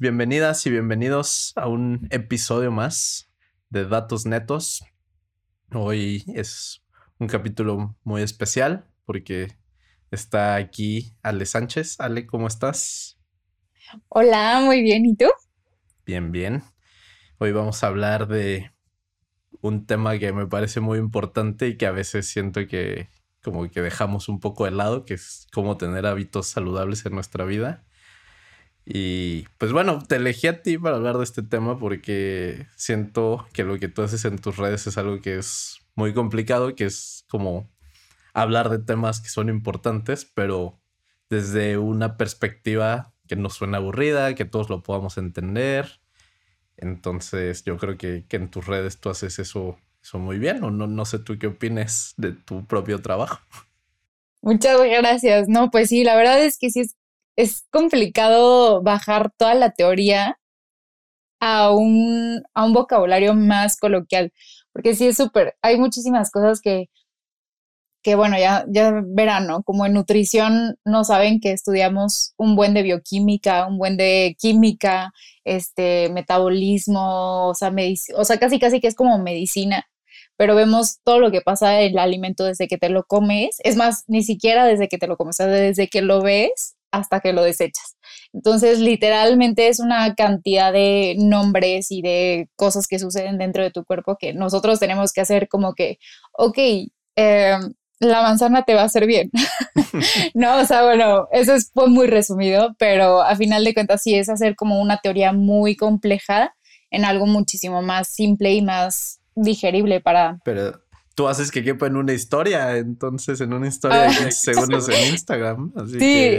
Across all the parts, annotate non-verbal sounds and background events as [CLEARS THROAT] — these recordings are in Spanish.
bienvenidas y bienvenidos a un episodio más de Datos Netos. Hoy es un capítulo muy especial porque está aquí Ale Sánchez. Ale, ¿cómo estás? Hola, muy bien. ¿Y tú? Bien, bien. Hoy vamos a hablar de un tema que me parece muy importante y que a veces siento que como que dejamos un poco de lado, que es cómo tener hábitos saludables en nuestra vida. Y pues bueno, te elegí a ti para hablar de este tema porque siento que lo que tú haces en tus redes es algo que es muy complicado, que es como hablar de temas que son importantes, pero desde una perspectiva que no suena aburrida, que todos lo podamos entender. Entonces yo creo que, en tus redes tú haces eso, eso muy bien, o no, no sé tú qué opines de tu propio trabajo. Muchas gracias. No, pues sí, la verdad es que sí es es complicado bajar toda la teoría a un, a un vocabulario más coloquial, porque sí es súper, hay muchísimas cosas que, que bueno, ya, ya verán, ¿no? Como en nutrición no saben que estudiamos un buen de bioquímica, un buen de química, este, metabolismo, o sea, o sea, casi casi que es como medicina, pero vemos todo lo que pasa en el alimento desde que te lo comes, es más, ni siquiera desde que te lo comes, o sea, desde que lo ves hasta que lo desechas. Entonces, literalmente es una cantidad de nombres y de cosas que suceden dentro de tu cuerpo que nosotros tenemos que hacer como que, ok, em, la manzana te va a hacer bien. [LAUGHS] no, o sea, bueno, eso fue muy resumido, pero a final de cuentas sí es hacer como una teoría muy compleja en algo muchísimo más simple y más digerible para... tú haces que quepa en una historia, entonces en una historia de 15 ah. [LAUGHS] segundos en Instagram. sí,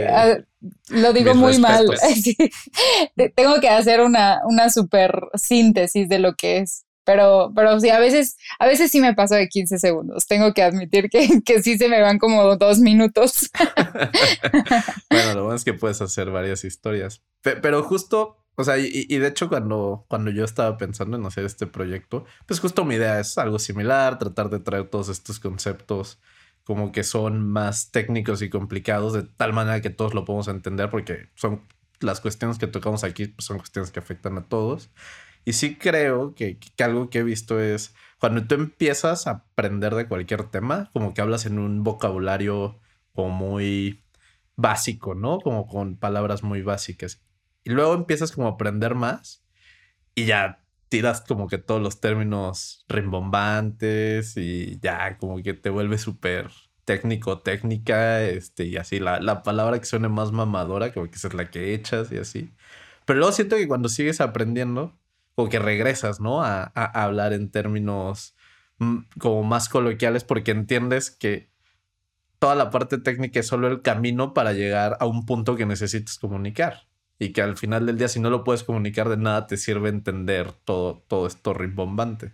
lo digo muy mal. [LAUGHS] Tengo que hacer una, una super síntesis de lo que es. Pero, pero sí, a veces, a veces sí me paso de 15 segundos. Tengo que admitir que, [LAUGHS] que sí se me van como dos minutos. bueno, lo bueno es que puedes hacer varias historias. Pero justo o sea, y, de hecho cuando, cuando yo estaba pensando en hacer este proyecto, pues justo mi idea es algo similar, tratar de traer todos estos conceptos como que son más técnicos y complicados de tal manera que todos lo podemos entender porque son las cuestiones que tocamos aquí pues son cuestiones que afectan a todos. Y sí creo que, que algo que he visto es cuando tú empiezas a aprender de cualquier tema, como que hablas en un vocabulario como muy básico, ¿no? Como con palabras muy básicas. Y luego empiezas como a aprender más y ya tiras como que todos los términos rimbombantes y ya como que te vuelve súper técnico, técnica, este, y así la, la, palabra que suene más mamadora, como que es la que echas y así. Pero luego siento que cuando sigues aprendiendo, como que regresas, ¿no? A, a hablar en términos mm, como más coloquiales porque entiendes que toda la parte técnica es solo el camino para llegar a un punto que necesitas comunicar y que al final del día si no lo puedes comunicar de nada te sirve entender todo, todo esto rimbombante.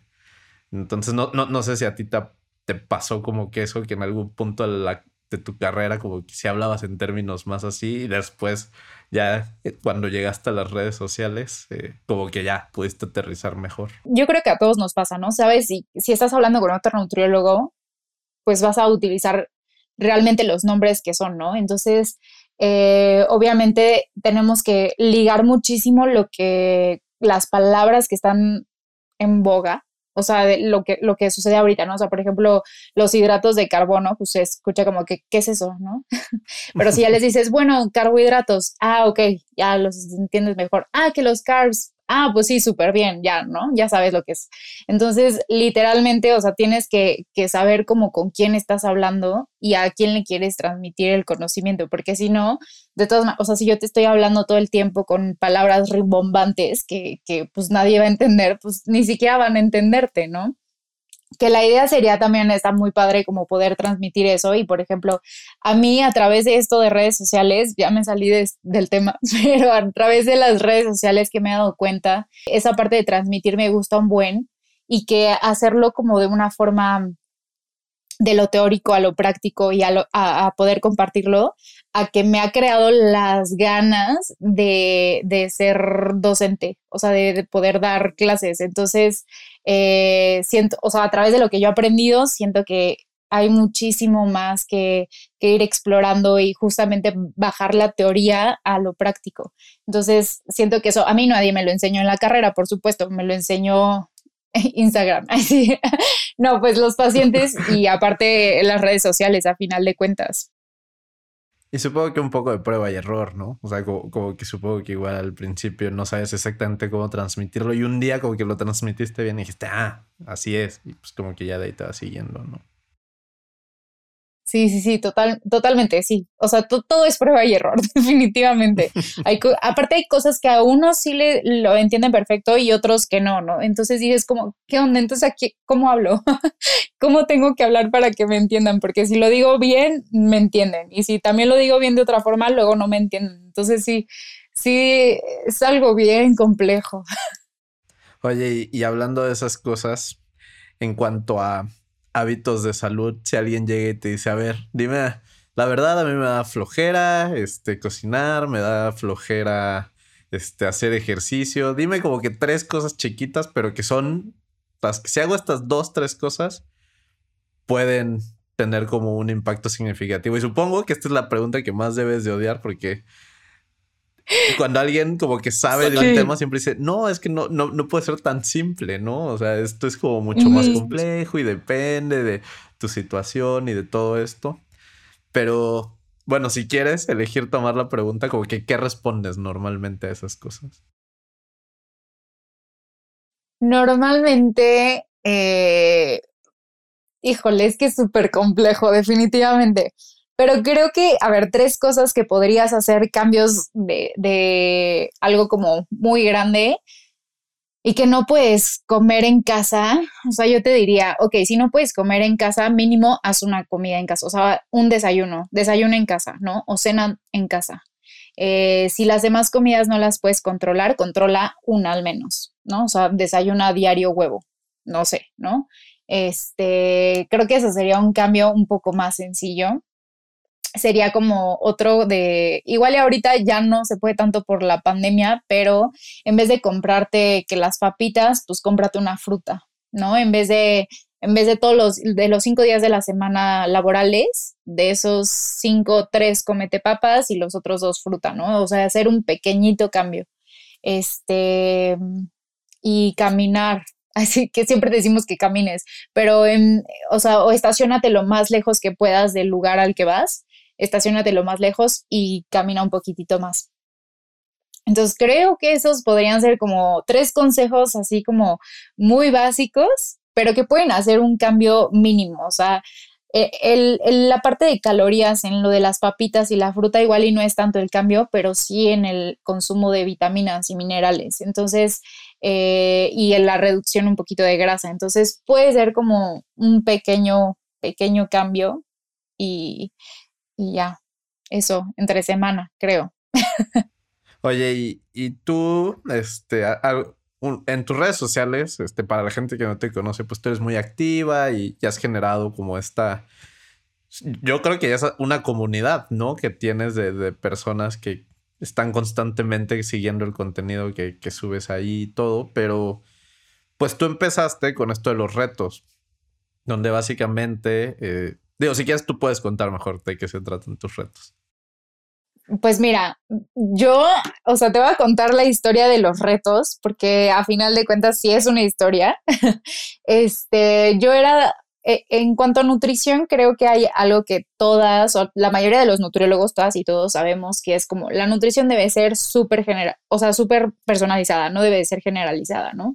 Entonces no, no, no sé si a ti te, te, pasó como que eso, que en algún punto de, tu carrera como que si hablabas en términos más así y después ya eh, cuando llegaste a las redes sociales eh, como que ya pudiste aterrizar mejor. Yo creo que a todos nos pasa, ¿no? Sabes, si, si estás hablando con otro nutriólogo, pues vas a utilizar realmente los nombres que son, ¿no? Entonces, eh, obviamente tenemos que ligar muchísimo lo que las palabras que están en boga, o sea, lo que, lo que sucede ahorita, ¿no? O sea, por ejemplo, los hidratos de carbono, pues se escucha como que, ¿qué es eso, no? [LAUGHS] Pero si ya les dices, bueno, carbohidratos, ah, ok, ya los entiendes mejor. Ah, que los carbs, ah, pues sí, súper bien, ya, ¿no? Ya sabes lo que es. Entonces, literalmente, o sea, tienes que, que, saber como con quién estás hablando y a quién le quieres transmitir el conocimiento, porque si no, de todas maneras, o sea, si yo te estoy hablando todo el tiempo con palabras rimbombantes que, que pues nadie va a entender, pues ni siquiera van a entenderte, ¿no? Que la idea sería también, está muy padre como poder transmitir eso y por ejemplo, a mí a través de esto de redes sociales, ya me salí del tema, [LAUGHS] pero a través de las redes sociales que me he dado cuenta, esa parte de transmitir me gusta un buen y que hacerlo como de una forma de lo teórico a lo práctico y a, poder compartirlo, a que me ha creado las ganas de, ser docente, o sea, de, poder dar clases. Entonces, eh, siento, o sea, a través de lo que yo he aprendido, siento que hay muchísimo más que, ir explorando y justamente bajar la teoría a lo práctico. Entonces, siento que eso a mí nadie me lo enseñó en la carrera, por supuesto, me lo enseñó [LAUGHS] Instagram. [LAUGHS] Así. No, pues los pacientes [LAUGHS] y aparte las redes sociales, a final de cuentas. Y supongo que un poco de prueba y error, ¿no? O sea, como, que supongo que igual al principio no sabes exactamente cómo transmitirlo y un día como que lo transmitiste bien y dijiste, ah, así es. Y pues como que ya de ahí te vas siguiendo, ¿no? Sí, sí, sí, total, totalmente, sí. O sea, todo es prueba y error, [LAUGHS] definitivamente. Hay, aparte hay cosas que a unos sí le, lo entienden perfecto y otros que no, ¿no? Entonces dices como, ¿qué onda? Entonces aquí, ¿cómo hablo? [LAUGHS] ¿Cómo tengo que hablar para que me entiendan? Porque si lo digo bien, me entienden. Y si también lo digo bien de otra forma, luego no me entienden. Entonces sí, sí, es algo bien complejo. [LAUGHS] Oye, y hablando de esas cosas, en cuanto a hábitos de salud si alguien llega y te dice, a ver, dime, la verdad a mí me da flojera, este, cocinar, me da flojera, este, hacer ejercicio. Dime como que tres cosas chiquitas, pero que son, si hago estas dos, tres cosas, pueden tener como un impacto significativo. Y supongo que esta es la pregunta que más debes de odiar porque cuando alguien como que sabe de un tema siempre dice, no, es que no, no, no puede ser tan simple, ¿no? O sea, esto es como mucho más complejo y depende de tu situación y de todo esto. Pero bueno, si quieres elegir tomar la pregunta, como que, ¿qué respondes normalmente a esas cosas? Normalmente, eh, híjole, es que es súper complejo, definitivamente. Pero creo que, a ver, tres cosas que podrías hacer cambios de, algo como muy grande y que no puedes comer en casa. O sea, yo te diría, ok, si no puedes comer en casa, mínimo haz una comida en casa, o sea, un desayuno, desayuno en casa, ¿no? O cena en casa. Eh, si las demás comidas no las puedes controlar, controla una al menos, ¿no? O sea, desayuna diario huevo, no sé, ¿no? Este, creo que eso sería un cambio un poco más sencillo sería como otro de, igual y ahorita ya no se puede tanto por la pandemia, pero en vez de comprarte que las papitas, pues cómprate una fruta, ¿no? En vez de, en vez de todos los, de los cinco días de la semana laborales, de esos cinco, tres comete papas y los otros dos fruta, ¿no? O sea, hacer un pequeñito cambio. Este, y caminar, [LAUGHS] Así que siempre decimos que camines, pero en, o sea, o estacionate lo más lejos que puedas del lugar al que vas estacionate lo más lejos y camina un poquitito más. Entonces creo que esos podrían ser como tres consejos así como muy básicos, pero que pueden hacer un cambio mínimo. O sea, e, el, la parte de calorías en lo de las papitas y la fruta igual y no es tanto el cambio, pero sí en el consumo de vitaminas y minerales. Entonces, eh, y en la reducción un poquito de grasa. Entonces puede ser como un pequeño, pequeño cambio y y ya, eso, entre semana, creo. Oye, y, tú, este, en tus redes sociales, este, para la gente que no te conoce, pues tú eres muy activa y ya has generado como esta, yo creo que ya es una comunidad, ¿no? Que tienes de, personas que están constantemente siguiendo el contenido que, que, subes ahí y todo, pero pues tú empezaste con esto de los retos, donde básicamente eh, Digo, si quieres, tú puedes contar mejor de qué se tratan tus retos. Pues mira, yo, o sea, te voy a contar la historia de los retos, porque a final de cuentas sí es una historia. [LAUGHS] este, yo era, e, en cuanto a nutrición, creo que hay algo que todas, o la mayoría de los nutriólogos, todas y todos sabemos que es como la nutrición debe ser súper general, o sea, súper personalizada, no debe ser generalizada, ¿no?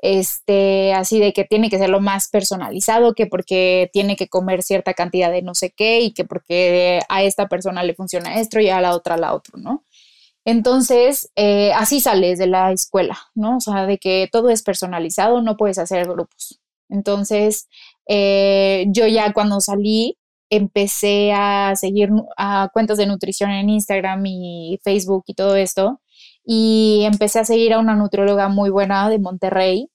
Este, así de que tiene que ser lo más personalizado, que porque tiene que comer cierta cantidad de no sé qué y que porque a esta persona le funciona esto y a la otra la otro, ¿no? Entonces, eh, así sales de la escuela, ¿no? O sea, de que todo es personalizado, no puedes hacer grupos. Entonces, eh, yo ya cuando salí, empecé a seguir a cuentas de nutrición en Instagram y Facebook y todo esto y empecé a seguir a una nutrióloga muy buena de Monterrey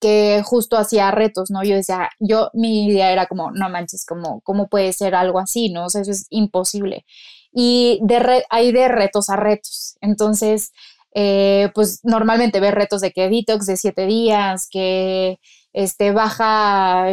que justo hacía retos, ¿no? Yo decía, yo, mi idea era como, no manches, como, ¿cómo puede ser algo así, no? O sea, eso es imposible. Y de hay de retos a retos. Entonces, eh, pues normalmente ves retos de que detox de siete días, que este, baja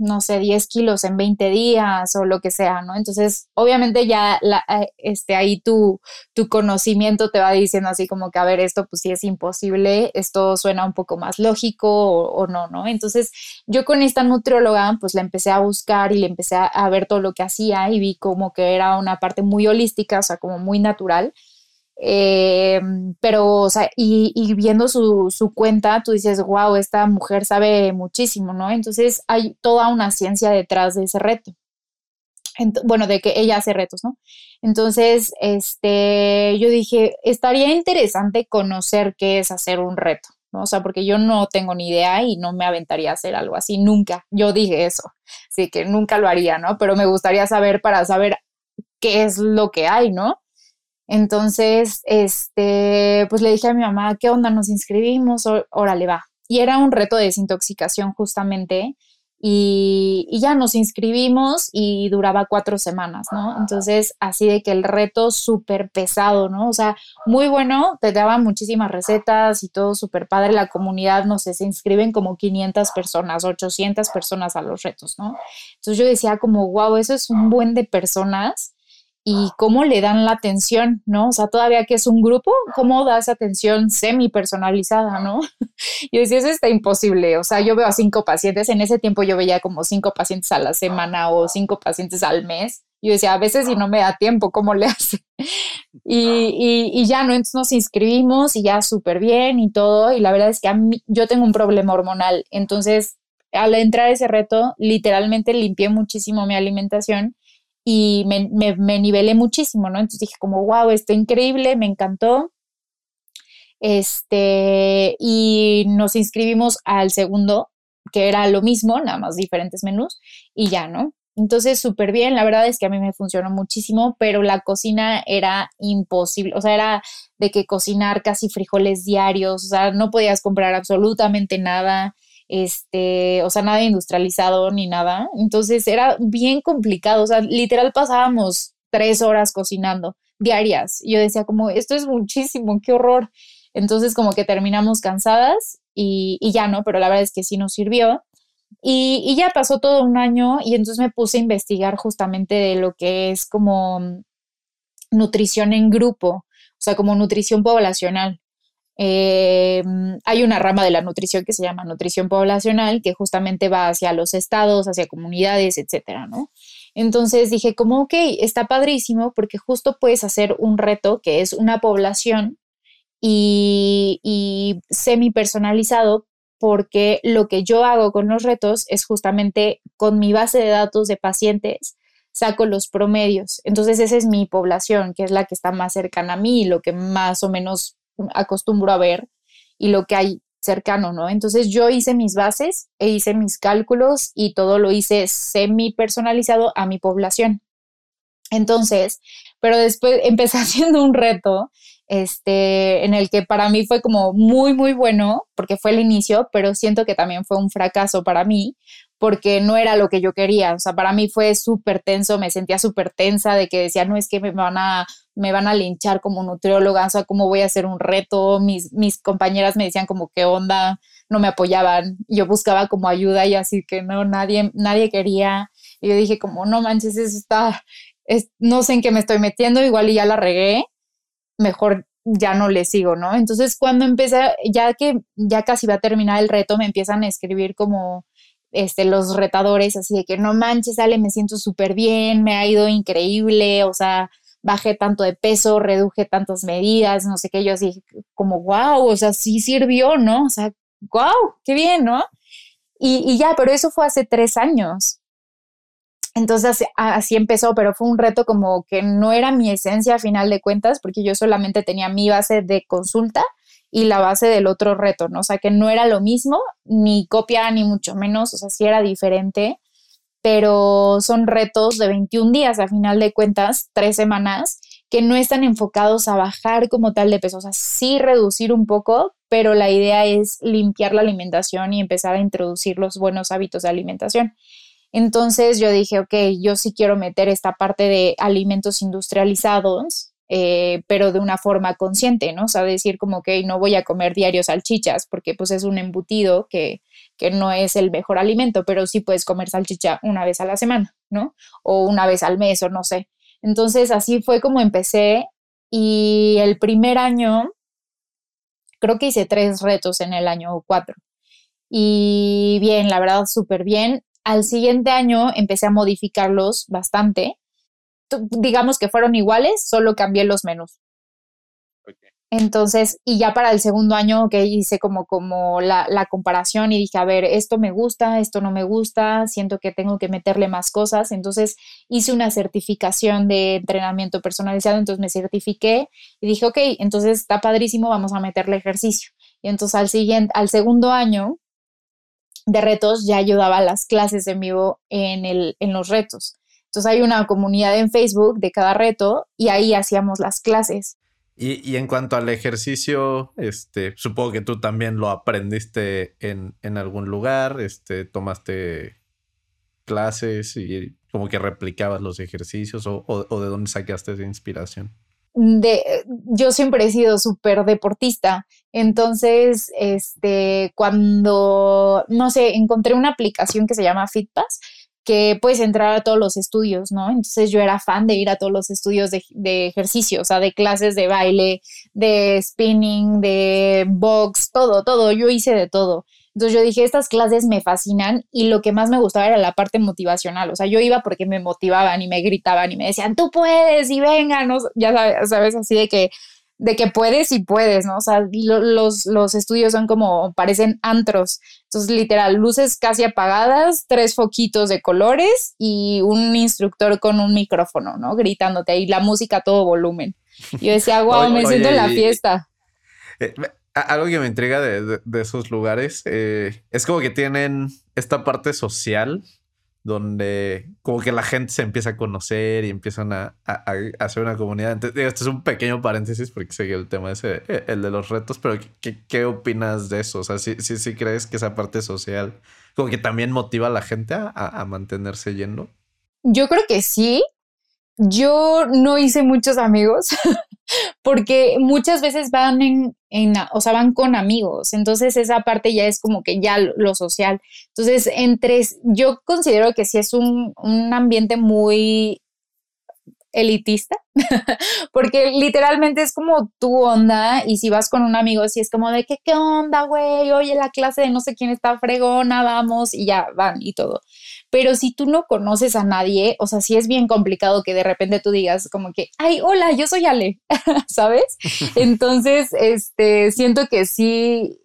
no sé, 10 kilos en 20 días o lo que sea, ¿no? Entonces, obviamente ya la, este, ahí tu, tu conocimiento te va diciendo así como que, a ver, esto pues sí es imposible, esto suena un poco más lógico o, no, ¿no? Entonces, yo con esta nutrióloga, pues la empecé a buscar y le empecé a, a ver todo lo que hacía y vi como que era una parte muy holística, o sea, como muy natural. Eh, pero, o sea, y, viendo su, su, cuenta, tú dices, wow, esta mujer sabe muchísimo, ¿no? Entonces hay toda una ciencia detrás de ese reto. bueno, de que ella hace retos, ¿no? Entonces, este, yo dije, estaría interesante conocer qué es hacer un reto, ¿no? O sea, porque yo no tengo ni idea y no me aventaría a hacer algo así, nunca. Yo dije eso, así que nunca lo haría, ¿no? Pero me gustaría saber para saber qué es lo que hay, ¿no? Entonces, este, pues le dije a mi mamá, ¿qué onda? Nos inscribimos, órale, va. Y era un reto de desintoxicación justamente. Y, ya nos inscribimos y duraba cuatro semanas, ¿no? Entonces, así de que el reto súper pesado, ¿no? O sea, muy bueno, te daban muchísimas recetas y todo súper padre. La comunidad, no sé, se inscriben como 500 personas, 800 personas a los retos, ¿no? Entonces yo decía como, wow, eso es un buen de personas y cómo le dan la atención, ¿no? O sea, todavía que es un grupo, ¿cómo da esa atención semi personalizada, ¿no? [LAUGHS] Y decía, eso está imposible. O sea, yo veo a cinco pacientes, en ese tiempo yo veía como cinco pacientes a la semana o cinco pacientes al mes. Yo decía, a veces si no me da tiempo, ¿cómo le [LAUGHS] hace? Y, y, ya, ¿no? Entonces nos inscribimos y ya súper bien y todo. Y la verdad es que a mí, yo tengo un problema hormonal. Entonces, al entrar ese reto, literalmente limpié muchísimo mi alimentación y me, me, nivelé muchísimo, ¿no? Entonces dije como, wow, esto increíble, me encantó. Este, y nos inscribimos al segundo, que era lo mismo, nada más diferentes menús, y ya, ¿no? Entonces, súper bien, la verdad es que a mí me funcionó muchísimo, pero la cocina era imposible, o sea, era de que cocinar casi frijoles diarios, o sea, no podías comprar absolutamente nada, este, o sea, nada industrializado ni nada. Entonces era bien complicado, o sea, literal pasábamos tres horas cocinando diarias. Y yo decía como, esto es muchísimo, qué horror. Entonces como que terminamos cansadas y, ya no, pero la verdad es que sí nos sirvió. Y, y, ya pasó todo un año y entonces me puse a investigar justamente de lo que es como nutrición en grupo, o sea, como nutrición poblacional. Eh, hay una rama de la nutrición que se llama nutrición poblacional, que justamente va hacia los estados, hacia comunidades, etcétera, ¿no? Entonces dije, como, ok, está padrísimo porque justo puedes hacer un reto que es una población y, y semi personalizado porque lo que yo hago con los retos es justamente con mi base de datos de pacientes saco los promedios. Entonces esa es mi población, que es la que está más cercana a mí, lo que más o menos acostumbro a ver y lo que hay cercano, ¿no? Entonces yo hice mis bases e hice mis cálculos y todo lo hice semi personalizado a mi población. Entonces, pero después [LAUGHS] empecé haciendo un reto este, en el que para mí fue como muy, muy bueno, porque fue el inicio, pero siento que también fue un fracaso para mí, porque no era lo que yo quería. O sea, para mí fue súper tenso, me sentía súper tensa de que decía, no es que me van a, me van a linchar como nutrióloga, o sea, cómo voy a hacer un reto. Mis, mis compañeras me decían como, ¿qué onda? No me apoyaban. Yo buscaba como ayuda y así que no, nadie, nadie quería. Y yo dije como, no manches, eso está, es, no sé en qué me estoy metiendo, igual y ya la regué, mejor ya no le sigo, ¿no? Entonces cuando empecé, ya que ya casi va a terminar el reto, me empiezan a escribir como este, los retadores, así de que no manches, Ale, me siento súper bien, me ha ido increíble, o sea, bajé tanto de peso, reduje tantas medidas, no sé qué, yo así como, wow, o sea, sí sirvió, ¿no? O sea, wow, qué bien, ¿no? Y, y ya, pero eso fue hace tres años. Entonces así empezó, pero fue un reto como que no era mi esencia a final de cuentas, porque yo solamente tenía mi base de consulta y la base del otro reto, ¿no? O sea, que no era lo mismo, ni copia, ni mucho menos, o sea, sí era diferente, pero son retos de 21 días, a final de cuentas, tres semanas, que no están enfocados a bajar como tal de peso, o sea, sí reducir un poco, pero la idea es limpiar la alimentación y empezar a introducir los buenos hábitos de alimentación. Entonces yo dije, ok, yo sí quiero meter esta parte de alimentos industrializados eh, pero de una forma consciente, ¿no? O sea, decir como que no voy a comer diario salchichas porque pues es un embutido que, que no es el mejor alimento, pero sí puedes comer salchicha una vez a la semana, ¿no? O una vez al mes o no sé. Entonces así fue como empecé y el primer año, creo que hice tres retos en el año cuatro. Y bien, la verdad, súper bien. Al siguiente año empecé a modificarlos bastante. Digamos que fueron iguales, solo cambié los menús. Entonces, y ya para el segundo año que hice como, como la, la, comparación y dije, a ver, esto me gusta, esto no me gusta, siento que tengo que meterle más cosas. Entonces hice una certificación de entrenamiento personalizado, entonces me certifiqué y dije, ok, entonces está padrísimo, vamos a meterle ejercicio. Y entonces al siguiente, al segundo año de retos ya ayudaba a las clases en vivo en, el, en los retos. Entonces hay una comunidad en Facebook de cada reto y ahí hacíamos las clases. Y, en cuanto al ejercicio, este, supongo que tú también lo aprendiste en, algún lugar, este, tomaste clases y como que replicabas los ejercicios o, de dónde sacaste esa inspiración. De, yo siempre he sido súper deportista, entonces, este, cuando, no sé, encontré una aplicación que se llama FitPass que puedes entrar a todos los estudios, ¿no? Entonces yo era fan de ir a todos los estudios de, de, ejercicio, o sea, de clases de baile, de spinning, de box, todo, todo, yo hice de todo. Entonces yo dije, estas clases me fascinan y lo que más me gustaba era la parte motivacional, o sea, yo iba porque me motivaban y me gritaban y me decían, tú puedes y venga, ¿no? ya sabes, sabes así de que de que puedes y puedes, ¿no? O sea, los, los estudios son como, parecen antros. Entonces, literal, luces casi apagadas, tres foquitos de colores y un instructor con un micrófono, ¿no? Gritándote y la música a todo volumen. Yo decía, [LAUGHS] wow, me siento en la fiesta. Eh, algo que me intriga de, esos lugares eh, es como que tienen esta parte social donde como que la gente se empieza a conocer y empiezan a, hacer una comunidad. Entonces, este es un pequeño paréntesis porque que el tema es eh, el, de los retos, pero ¿qué, opinas de eso? O sea, ¿sí, sí, sí crees que esa parte social como que también motiva a la gente a, a mantenerse yendo? Yo creo que sí. Yo no hice muchos amigos [LAUGHS] porque muchas veces van en, en, o sea, van con amigos, entonces esa parte ya es como que ya lo social. Entonces, entre, yo considero que sí es un, un ambiente muy elitista, [LAUGHS] porque literalmente es como tu onda y si vas con un amigo, si es como de que, ¿qué onda, güey? Oye, la clase de no sé quién está fregona, vamos y ya van y todo. Pero si tú no conoces a nadie, o sea, sí es bien complicado que de repente tú digas como que, ay, hola, yo soy Ale, [LAUGHS] ¿sabes? [LAUGHS] Entonces, este, siento que sí,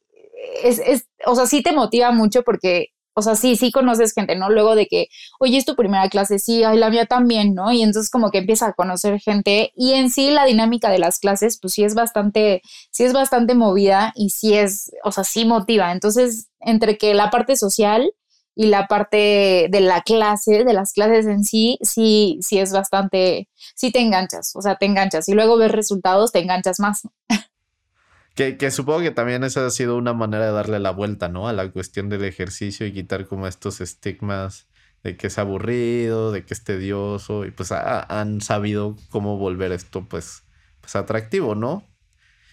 es, es, o sea, sí te motiva mucho porque o sea, sí, sí conoces gente, ¿no? Luego de que, oye, es tu primera clase, sí, ay, la mía también, ¿no? Y entonces como que empieza a conocer gente y en sí la dinámica de las clases, pues sí es bastante, sí es bastante movida y sí es, o sea, sí motiva. Entonces, entre que la parte social y la parte de la clase, de las clases en sí, sí, sí es bastante, sí te enganchas, o sea, te enganchas y luego ves resultados, te enganchas más. [LAUGHS] Que, que, supongo que también esa ha sido una manera de darle la vuelta, ¿no? A la cuestión del ejercicio y quitar como estos estigmas de que es aburrido, de que es tedioso y pues han sabido cómo volver esto pues, pues atractivo, ¿no?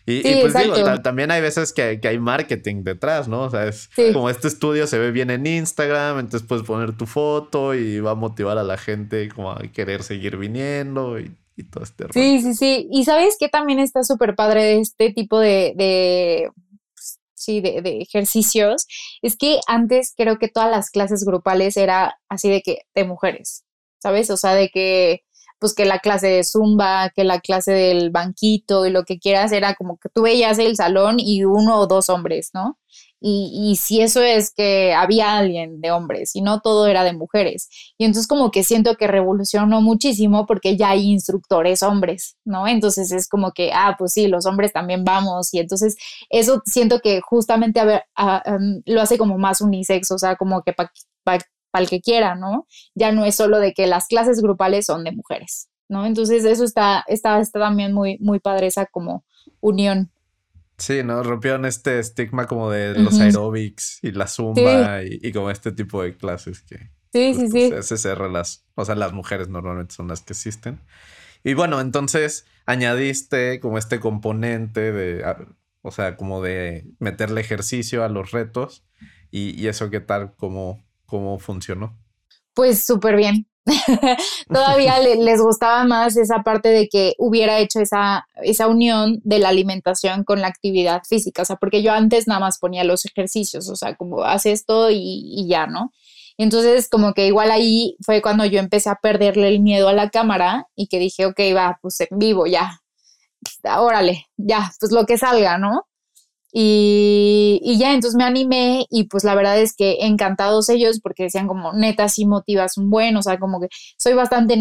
Y, pues digo, también hay veces que, hay marketing detrás, ¿no? O sea, es como este estudio se ve bien en Instagram, entonces puedes poner tu foto y va a motivar a la gente como a querer seguir viniendo y, este Sí, sí, sí. Y sabes que también está súper padre este tipo de, de pues, sí, de, de, ejercicios. Es que antes creo que todas las clases grupales era así de que de mujeres, ¿sabes? O sea, de que pues que la clase de zumba, que la clase del banquito y lo que quieras, era como que tú veías el salón y uno o dos hombres, ¿no? Y, y si eso es que había alguien de hombres y no todo era de mujeres. Y entonces como que siento que revolucionó muchísimo porque ya hay instructores hombres, ¿no? Entonces es como que, ah, pues sí, los hombres también vamos. Y entonces eso siento que justamente a ver, lo hace como más unisex, o sea, como que para para el que quiera, ¿no? Ya no es solo de que las clases grupales son de mujeres, ¿no? Entonces eso está, está, está también muy, muy padre esa como unión. Sí, ¿no? Rompieron este estigma como de los aerobics y la zumba y, como este tipo de clases que... Sí, sí, sí. las, o sea, las mujeres normalmente son las que existen. Y bueno, entonces, añadiste como este componente de, o sea, como de meterle ejercicio a los retos y, eso qué tal, cómo, cómo funcionó. Pues súper bien. [LAUGHS] [LAUGHS] Todavía les gustaba más esa parte de que hubiera hecho esa, esa unión de la alimentación con la actividad física, o sea, porque yo antes nada más ponía los ejercicios, o sea, como hace esto y, y ya, ¿no? Entonces, como que igual ahí fue cuando yo empecé a perderle el miedo a la cámara y que dije, ok, va, pues en vivo, ya, órale, ya, pues lo que salga, ¿no? Y, ya, entonces me animé y pues la verdad es que encantados ellos porque decían como neta sí motivas un buen, o sea, como que soy bastante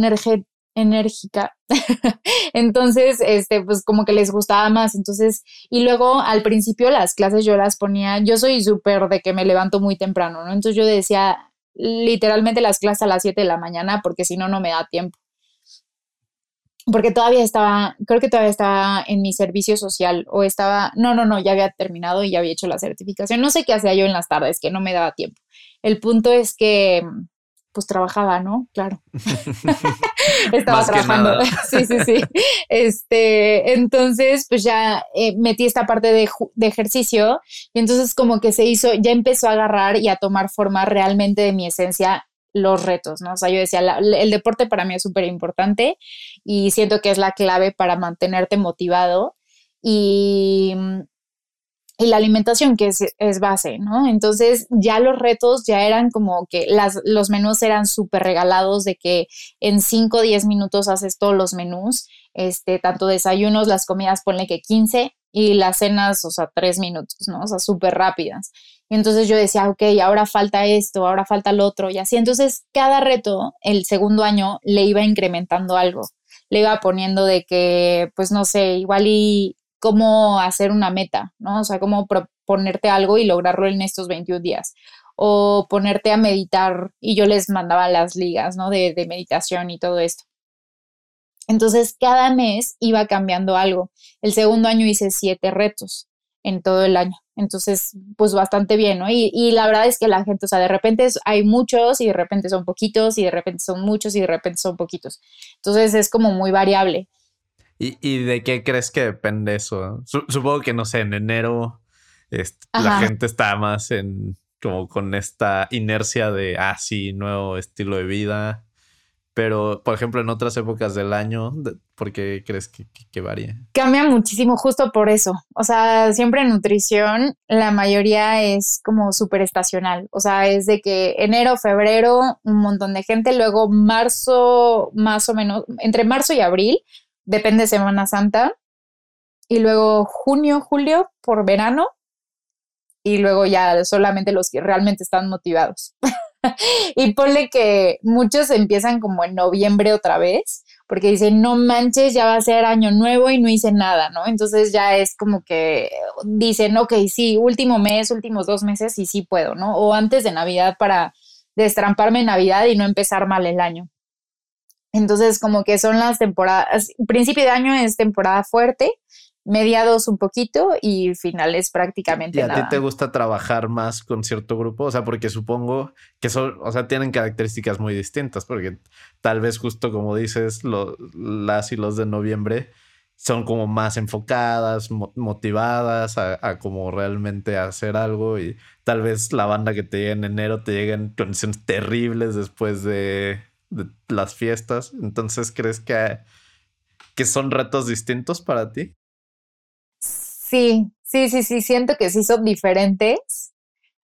enérgica. [LAUGHS] entonces, este, pues como que les gustaba más. Entonces, y luego al principio las clases yo las ponía, yo soy súper de que me levanto muy temprano, ¿no? Entonces yo decía literalmente las clases a las 7 de la mañana porque si no, no me da tiempo porque todavía estaba, creo que todavía estaba en mi servicio social o estaba, no, no, no, ya había terminado y ya había hecho la certificación. No sé qué hacía yo en las tardes, que no me daba tiempo. El punto es que, pues trabajaba, ¿no? Claro. [LAUGHS] estaba trabajando. [LAUGHS] sí, sí, sí. Este, entonces, pues ya eh, metí esta parte de, de ejercicio y entonces como que se hizo, ya empezó a agarrar y a tomar forma realmente de mi esencia los retos, ¿no? O sea, yo decía, el deporte para mí es súper importante y siento que es la clave para mantenerte motivado y, y la alimentación que es, es, base, ¿no? Entonces ya los retos ya eran como que las, los menús eran súper regalados de que en 5 o 10 minutos haces todos los menús, este, tanto desayunos, las comidas, ponle que 15 y las cenas, o sea, 3 minutos, ¿no? O sea, súper rápidas. Y entonces yo decía, ok, ahora falta esto, ahora falta lo otro, y así. Entonces, cada reto, el segundo año, le iba incrementando algo. Le iba poniendo de que, pues no sé, igual y cómo hacer una meta, ¿no? O sea, cómo proponerte algo y lograrlo en estos 21 días. O ponerte a meditar, y yo les mandaba las ligas, ¿no? De, de meditación y todo esto. Entonces, cada mes iba cambiando algo. El segundo año hice siete retos en todo el año. Entonces, pues bastante bien, ¿no? Y, la verdad es que la gente, o sea, de repente hay muchos y de repente son poquitos y de repente son muchos y de repente son poquitos. Entonces es como muy variable. ¿Y, de qué crees que depende eso? supongo que, no sé, en enero este, la gente está más en como con esta inercia de, ah, sí, nuevo estilo de vida. Pero, por ejemplo, en otras épocas del año, ¿por qué crees que, varía? Cambia muchísimo justo por eso. O sea, siempre en nutrición la mayoría es como súper estacional. O sea, es de que enero, febrero, un montón de gente, luego marzo, más o menos, entre marzo y abril, depende de Semana Santa, y luego junio, julio por verano, y luego ya solamente los que realmente están motivados. [LAUGHS] [LAUGHS] y ponle que muchos empiezan como en noviembre otra vez, porque dicen, no manches, ya va a ser año nuevo y no hice nada, ¿no? Entonces ya es como que dicen, ok, sí, último mes, últimos dos meses y sí puedo, ¿no? O antes de Navidad para destramparme en Navidad y no empezar mal el año. Entonces, como que son las temporadas, principio de año es temporada fuerte mediados un poquito y finales prácticamente ¿Y a ti te gusta trabajar más con cierto grupo? O sea, porque supongo que son, o sea, tienen características muy distintas, porque tal vez justo como dices, las y los de noviembre son como más enfocadas, motivadas a, como realmente hacer algo y tal vez la banda que te llega en enero te llega en condiciones terribles después de, las fiestas. Entonces, ¿crees que, que son retos distintos para ti? Sí, sí, sí, sí, siento que sí son diferentes.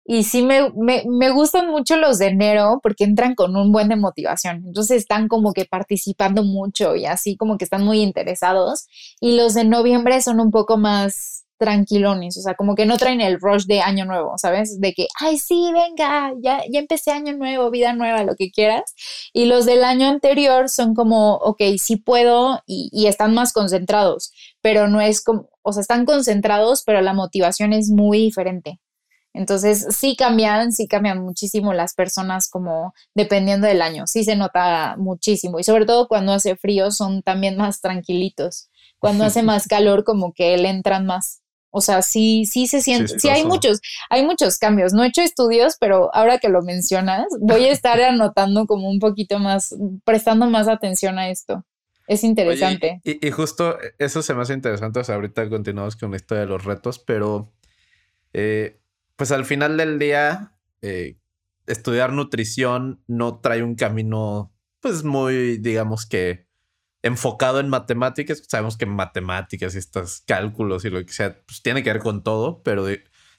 Y sí me, me, me, gustan mucho los de enero porque entran con un buen de motivación. Entonces están como que participando mucho y así como que están muy interesados. Y los de noviembre son un poco más tranquilones, o sea, como que no traen el rush de año nuevo, ¿sabes? De que, ay, sí, venga, ya, ya empecé año nuevo, vida nueva, lo que quieras. Y los del año anterior son como, ok, sí puedo y, y están más concentrados, pero no es como, o sea, están concentrados, pero la motivación es muy diferente. Entonces, sí cambian, sí cambian muchísimo las personas como dependiendo del año, sí se nota muchísimo y sobre todo cuando hace frío son también más tranquilitos. Cuando hace [LAUGHS] más calor como que le entran más. O sea, sí, sí se siente, sí, hay muchos, hay muchos cambios. No he hecho estudios, pero ahora que lo mencionas, voy a estar [LAUGHS] anotando como un poquito más, prestando más atención a esto. es interesante. y, justo eso se me hace interesante. O sea, ahorita continuamos con la historia de los retos, pero eh, pues al final del día, eh, estudiar nutrición no trae un camino, pues muy, digamos que enfocado en matemáticas. Sabemos que matemáticas y estos cálculos y lo que sea, pues tiene que ver con todo, pero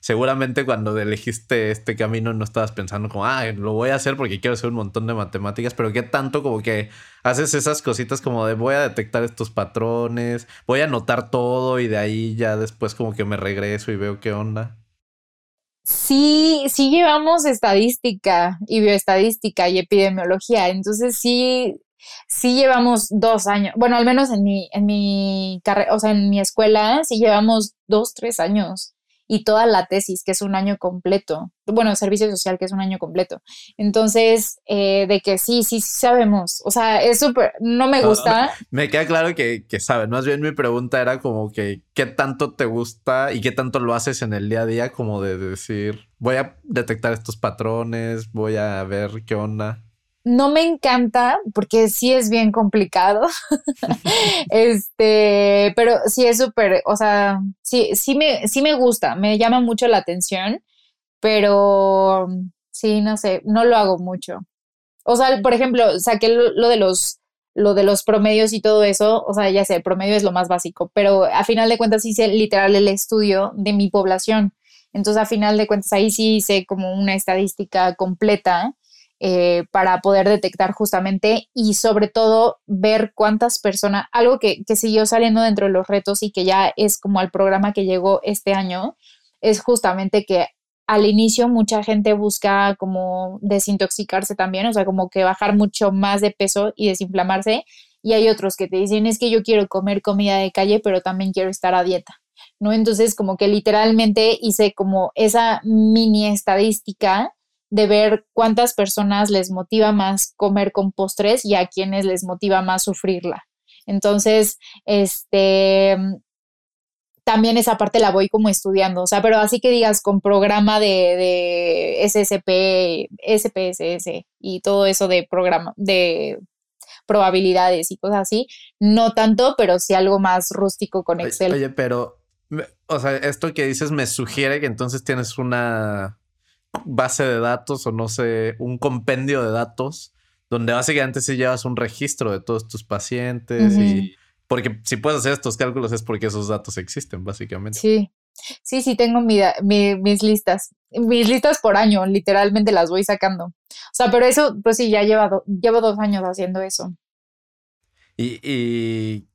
seguramente cuando elegiste este camino no estabas pensando como, ah, lo voy a hacer porque quiero hacer un montón de matemáticas, pero qué tanto como que haces esas cositas como de voy a detectar estos patrones, voy a anotar todo y de ahí ya después como que me regreso y veo qué onda. Sí, sí llevamos estadística y bioestadística y epidemiología, entonces sí, sí llevamos dos años, bueno, al menos en mi, en mi carrera, o sea, en mi escuela, sí llevamos dos, tres años y toda la tesis, que es un año completo, bueno, servicio social, que es un año completo. Entonces, eh, de que sí, sí, sí sabemos, o sea, es súper, no me gusta. me queda claro que, que sabes, más bien mi pregunta era como que, ¿qué tanto te gusta y qué tanto lo haces en el día a día? Como de decir, voy a detectar estos patrones, voy a ver qué onda no me encanta porque sí es bien complicado. [LAUGHS] este, pero sí es súper, o sea, sí, sí me, sí me gusta, me llama mucho la atención, pero sí, no sé, no lo hago mucho. O sea, por ejemplo, saqué lo, de los lo de los promedios y todo eso, o sea, ya sé, el promedio es lo más básico, pero a final de cuentas hice literal el estudio de mi población. Entonces, a final de cuentas, ahí sí hice como una estadística completa eh, para poder detectar justamente y sobre todo ver cuántas personas, algo que, que siguió saliendo dentro de los retos y que ya es como al programa que llegó este año, es justamente que al inicio mucha gente busca como desintoxicarse también, o sea, como que bajar mucho más de peso y desinflamarse. Y hay otros que te dicen, es que yo quiero comer comida de calle, pero también quiero estar a dieta, ¿no? Entonces, como que literalmente hice como esa mini estadística de ver cuántas personas les motiva más comer con postres y a quienes les motiva más sufrirla. Entonces, este, también esa parte la voy como estudiando, o sea, pero así que digas con programa de, de SSP, SPSS y todo eso de programa, de probabilidades y cosas así, no tanto, pero sí algo más rústico con Excel. Oye, pero, o sea, esto que dices me sugiere que entonces tienes una base de datos o no sé, un compendio de datos donde básicamente si llevas un registro de todos tus pacientes y porque si puedes hacer estos cálculos es porque esos datos existen básicamente. Sí, sí, sí, tengo mis listas, mis listas por año, literalmente las voy sacando. O sea, pero eso, pues sí, ya llevo, llevo dos años haciendo eso. ¿Y, ¿Y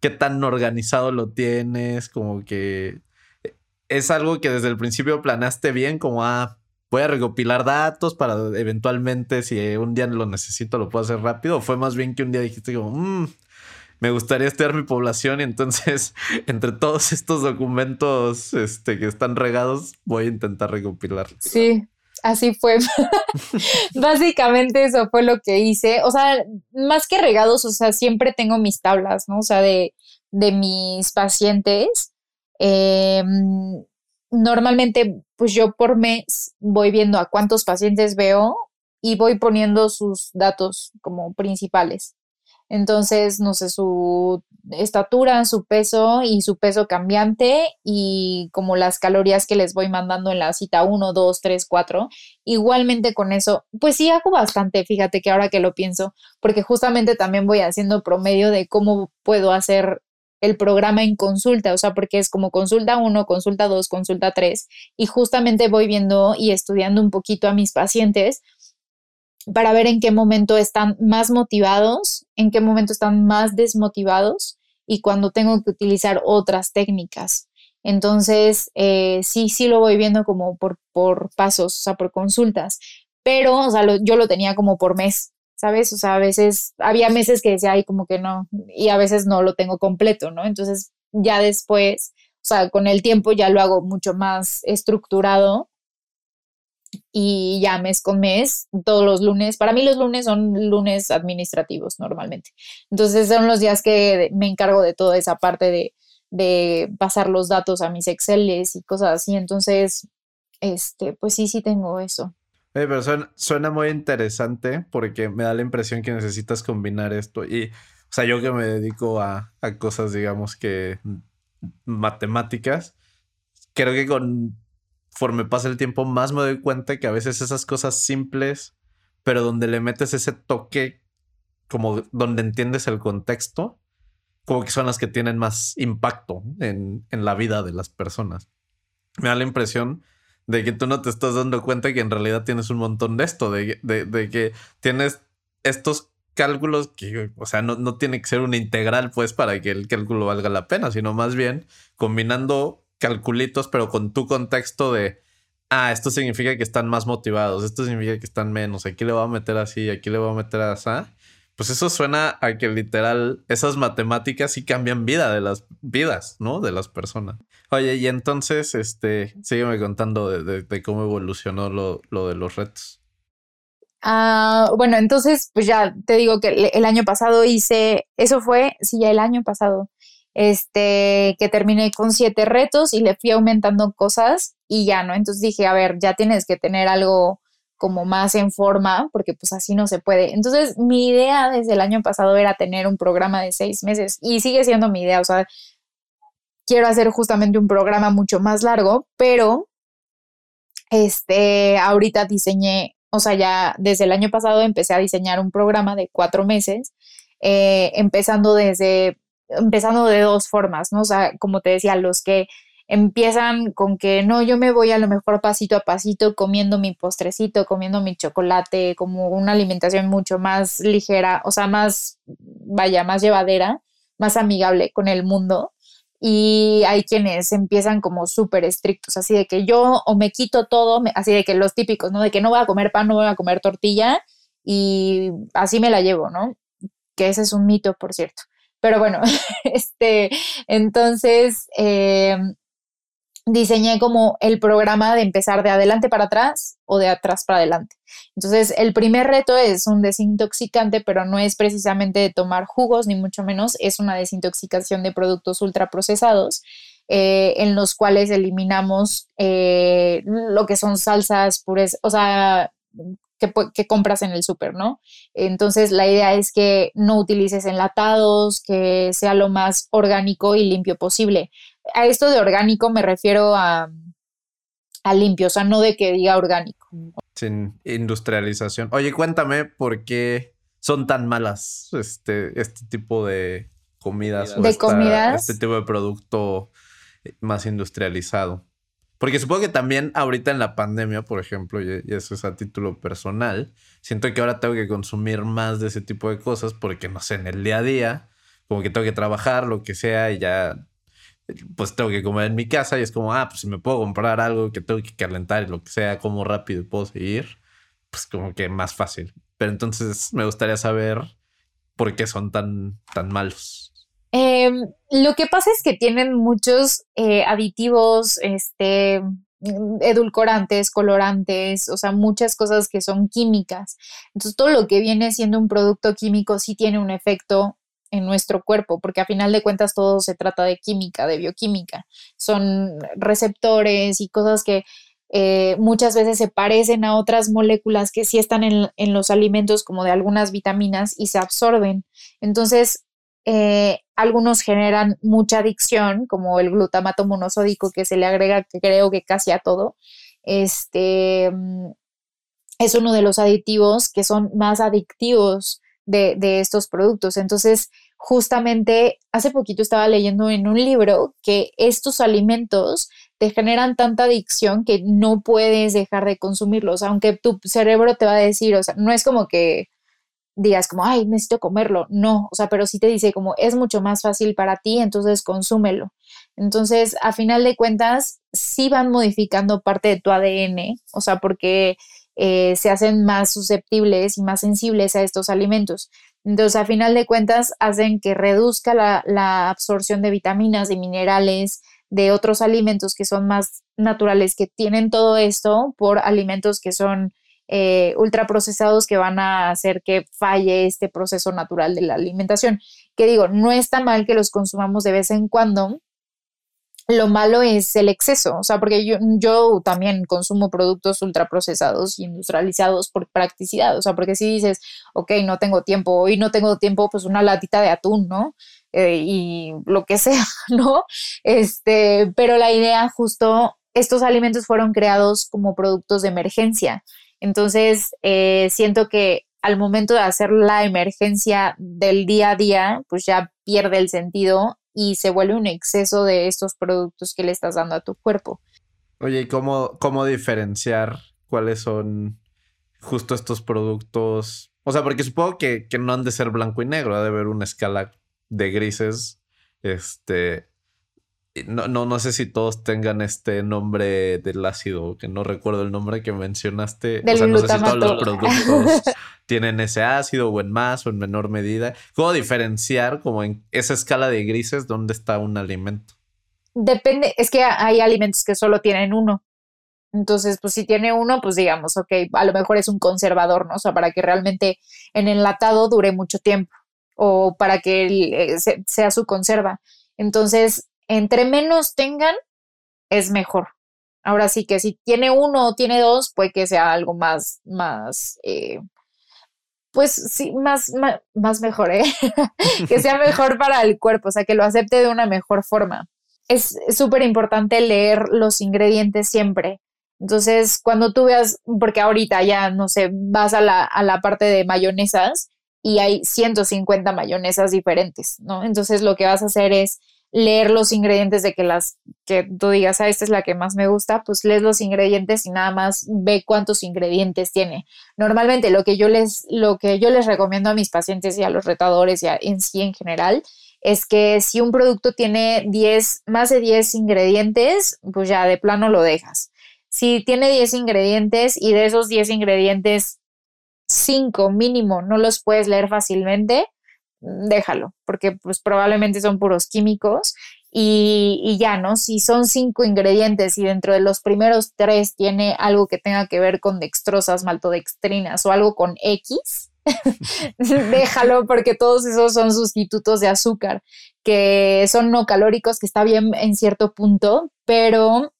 qué tan organizado lo tienes? Como que eh, es algo que desde el principio planeaste bien, como, ah, voy a recopilar datos para eventualmente, si un día lo necesito, lo puedo hacer rápido. O fue más bien que un día dijiste como, mm, me gustaría estudiar mi población y entonces [LAUGHS] entre todos estos documentos este, que están regados, voy a intentar recopilar. Sí, así fue. [LAUGHS] Básicamente eso fue lo que hice. O sea, más que regados, o sea, siempre tengo mis tablas, ¿no? O sea, de, de mis pacientes. Eh, normalmente, pues yo por mes voy viendo a cuántos pacientes veo y voy poniendo sus datos como principales. Entonces, no sé, su estatura, su peso y su peso cambiante y como las calorías que les voy mandando en la cita 1, 2, 3, 4. Igualmente con eso, pues sí hago bastante, fíjate que ahora que lo pienso, porque justamente también voy haciendo promedio de cómo puedo hacer el programa en consulta, o sea, porque es como consulta 1, consulta 2, consulta 3, y justamente voy viendo y estudiando un poquito a mis pacientes para ver en qué momento están más motivados, en qué momento están más desmotivados y cuando tengo que utilizar otras técnicas. Entonces, eh, sí, sí lo voy viendo como por, por pasos, o sea, por consultas, pero, o sea, yo lo tenía como por mes, ¿sabes? O sea, a veces había meses que decía, ay, como que no, y a veces no lo tengo completo, ¿no? Entonces, ya después, o sea, con el tiempo ya lo hago mucho más estructurado y ya mes con mes, todos los lunes, para mí los lunes son lunes administrativos normalmente. Entonces, son los días que me encargo de toda esa parte de, de pasar los datos a mis Exceles y cosas así. Entonces, este, pues sí, sí tengo eso. Pero suena, muy interesante porque me da la impresión que necesitas combinar esto. Y, o sea, yo que me dedico a, a cosas, digamos que matemáticas, creo que conforme pasa el tiempo más me doy cuenta que a veces esas cosas simples, pero donde le metes ese toque, como donde entiendes el contexto, como que son las que tienen más impacto en, en la vida de las personas. Me da la impresión de que tú no te estás dando cuenta que en realidad tienes un montón de esto, de, de, que tienes estos cálculos que, o sea, no, no, tiene que ser una integral pues para que el cálculo valga la pena, sino más bien combinando calculitos, pero con tu contexto de, ah, esto significa que están más motivados, esto significa que están menos, aquí le voy a meter así, aquí le voy a meter así. Pues eso suena a que literal esas matemáticas sí cambian vida de las vidas, ¿no? De las personas. Oye, y entonces, este, sígueme contando de, cómo evolucionó lo, lo, de los retos. Ah, bueno, entonces, pues ya te digo que el año pasado hice, eso fue, sí, ya el año pasado, este, que terminé con siete retos y le fui aumentando cosas y ya, ¿no? Entonces dije, a ver, ya tienes que tener algo como más en forma, porque pues así no se puede. Entonces, mi idea desde el año pasado era tener un programa de seis meses y sigue siendo mi idea, o sea, quiero hacer justamente un programa mucho más largo, pero este, ahorita diseñé, o sea, ya desde el año pasado empecé a diseñar un programa de cuatro meses, eh, empezando desde, empezando de dos formas, ¿no? O sea, como te decía, los que empiezan con que no, yo me voy a lo mejor pasito a pasito comiendo mi postrecito, comiendo mi chocolate, como una alimentación mucho más ligera, o sea, más, vaya, más llevadera, más amigable con el mundo. Y hay quienes empiezan como súper estrictos, así de que yo o me quito todo, así de que los típicos, ¿no? De que no voy a comer pan, no voy a comer tortilla y así me la llevo, ¿no? Que ese es un mito, por cierto. Pero bueno, [LAUGHS] este, entonces, eh, diseñé como el programa de empezar de adelante para atrás o de atrás para adelante. Entonces, el primer reto es un desintoxicante, pero no es precisamente de tomar jugos, ni mucho menos, es una desintoxicación de productos ultraprocesados. Eh, en los cuales eliminamos eh, lo que son salsas pures, o sea, que, que, compras en el súper, ¿no? Entonces la idea es que no utilices enlatados, que sea lo más orgánico y limpio posible a esto de orgánico me refiero a, limpio, o sea, no de que diga orgánico. Sin industrialización. Oye, cuéntame por qué son tan malas este, este tipo de comidas. De comidas. Este tipo de producto más industrializado. Porque supongo que también ahorita en la pandemia, por ejemplo, y, eso es a título personal, siento que ahora tengo que consumir más de ese tipo de cosas porque, no sé, en el día a día, como que tengo que trabajar, lo que sea, y ya pues tengo que comer en mi casa y es como, ah, pues si me puedo comprar algo que tengo que calentar y lo que sea, como rápido puedo seguir, pues como que más fácil. Pero entonces me gustaría saber por qué son tan, tan malos. Em, lo que pasa es que tienen muchos eh, aditivos, este, edulcorantes, colorantes, o sea, muchas cosas que son químicas. Entonces, todo lo que viene siendo un producto químico sí tiene un efecto en nuestro cuerpo, porque a final de cuentas todo se trata de química, de bioquímica. Son receptores y cosas que eh, muchas veces se parecen a otras moléculas que sí están en, los alimentos, como de algunas vitaminas, y se absorben. Entonces, eh, algunos generan mucha adicción, como el glutamato monosódico que se le agrega, que creo que casi a todo. Este mm, es uno de los aditivos que son más adictivos de, de, estos productos. Entonces, justamente hace poquito estaba leyendo en un libro que estos alimentos te generan tanta adicción que no puedes dejar de consumirlos, aunque tu cerebro te va a decir, o sea, no es como que digas como, ay, necesito comerlo, no, o sea, pero sí te dice como es mucho más fácil para ti, entonces consúmelo. Entonces, a final de cuentas, sí van modificando parte de tu ADN, o sea, porque eh, se hacen más susceptibles y más sensibles a estos alimentos. Entonces, a final de cuentas, hacen que reduzca la, absorción de vitaminas, y minerales, de otros alimentos que son más naturales, que tienen todo esto por alimentos que son eh, ultraprocesados que van a hacer que falle este proceso natural de la alimentación. Que digo, no está mal que los consumamos de vez en cuando, lo malo es el exceso, o sea, porque yo, yo también consumo productos ultraprocesados y industrializados por practicidad, o sea, porque si dices, ok, no tengo tiempo, hoy no tengo tiempo, pues una latita de atún, ¿no? Eh, y lo que [LAUGHS] sea, ¿no? Este, pero la idea justo, estos alimentos fueron creados como productos de emergencia, entonces eh, siento que al momento de hacer la emergencia del día a día, pues ya pierde el sentido y se vuelve un exceso de estos productos que le estás dando a tu cuerpo. Oye, ¿y cómo, cómo diferenciar cuáles son justo estos productos? O sea, porque supongo que, que no han de ser blanco y negro, ha de haber una escala de grises. Este, no, no, no sé si todos tengan este nombre del ácido, que no recuerdo el nombre que mencionaste. o sea, no sé si todos los productos [LAUGHS] tienen ese ácido o en más o en menor medida. ¿Cómo diferenciar como en esa escala de grises dónde está un alimento? Depende, es que hay alimentos que solo tienen uno. Entonces, pues si tiene uno, pues digamos, ok, a lo mejor es un conservador, ¿no? O sea, para que realmente en enlatado dure mucho tiempo o para que eh, sea su conserva. Entonces, entre menos tengan, es mejor. Ahora sí que si tiene uno o tiene dos, puede que sea algo más, más, eh, pues sí, más, más, mejor, ¿eh? [LAUGHS] que sea mejor [LAUGHS] para el cuerpo, o sea, que lo acepte de una mejor forma. Es súper importante leer los ingredientes siempre. Entonces, cuando tú veas, porque ahorita ya, no sé, vas a la, a la parte de mayonesas y hay 150 mayonesas diferentes, ¿no? Entonces, lo que vas a hacer es leer los ingredientes de que las que tú digas, ah, esta es la que más me gusta, pues lees los ingredientes y nada más ve cuántos ingredientes tiene. Normalmente lo que yo les lo que yo les recomiendo a mis pacientes y a los retadores y en sí en general es que si un producto tiene 10 más de 10 ingredientes, pues ya de plano lo dejas. Si tiene 10 ingredientes y de esos 10 ingredientes 5 mínimo no los puedes leer fácilmente, déjalo, porque pues probablemente son puros químicos y, ya, ¿no? Si son cinco ingredientes y dentro de los primeros tres tiene algo que tenga que ver con dextrosas, maltodextrinas o algo con X, [LAUGHS] déjalo porque todos esos son sustitutos de azúcar que son no calóricos, que está bien en cierto punto, pero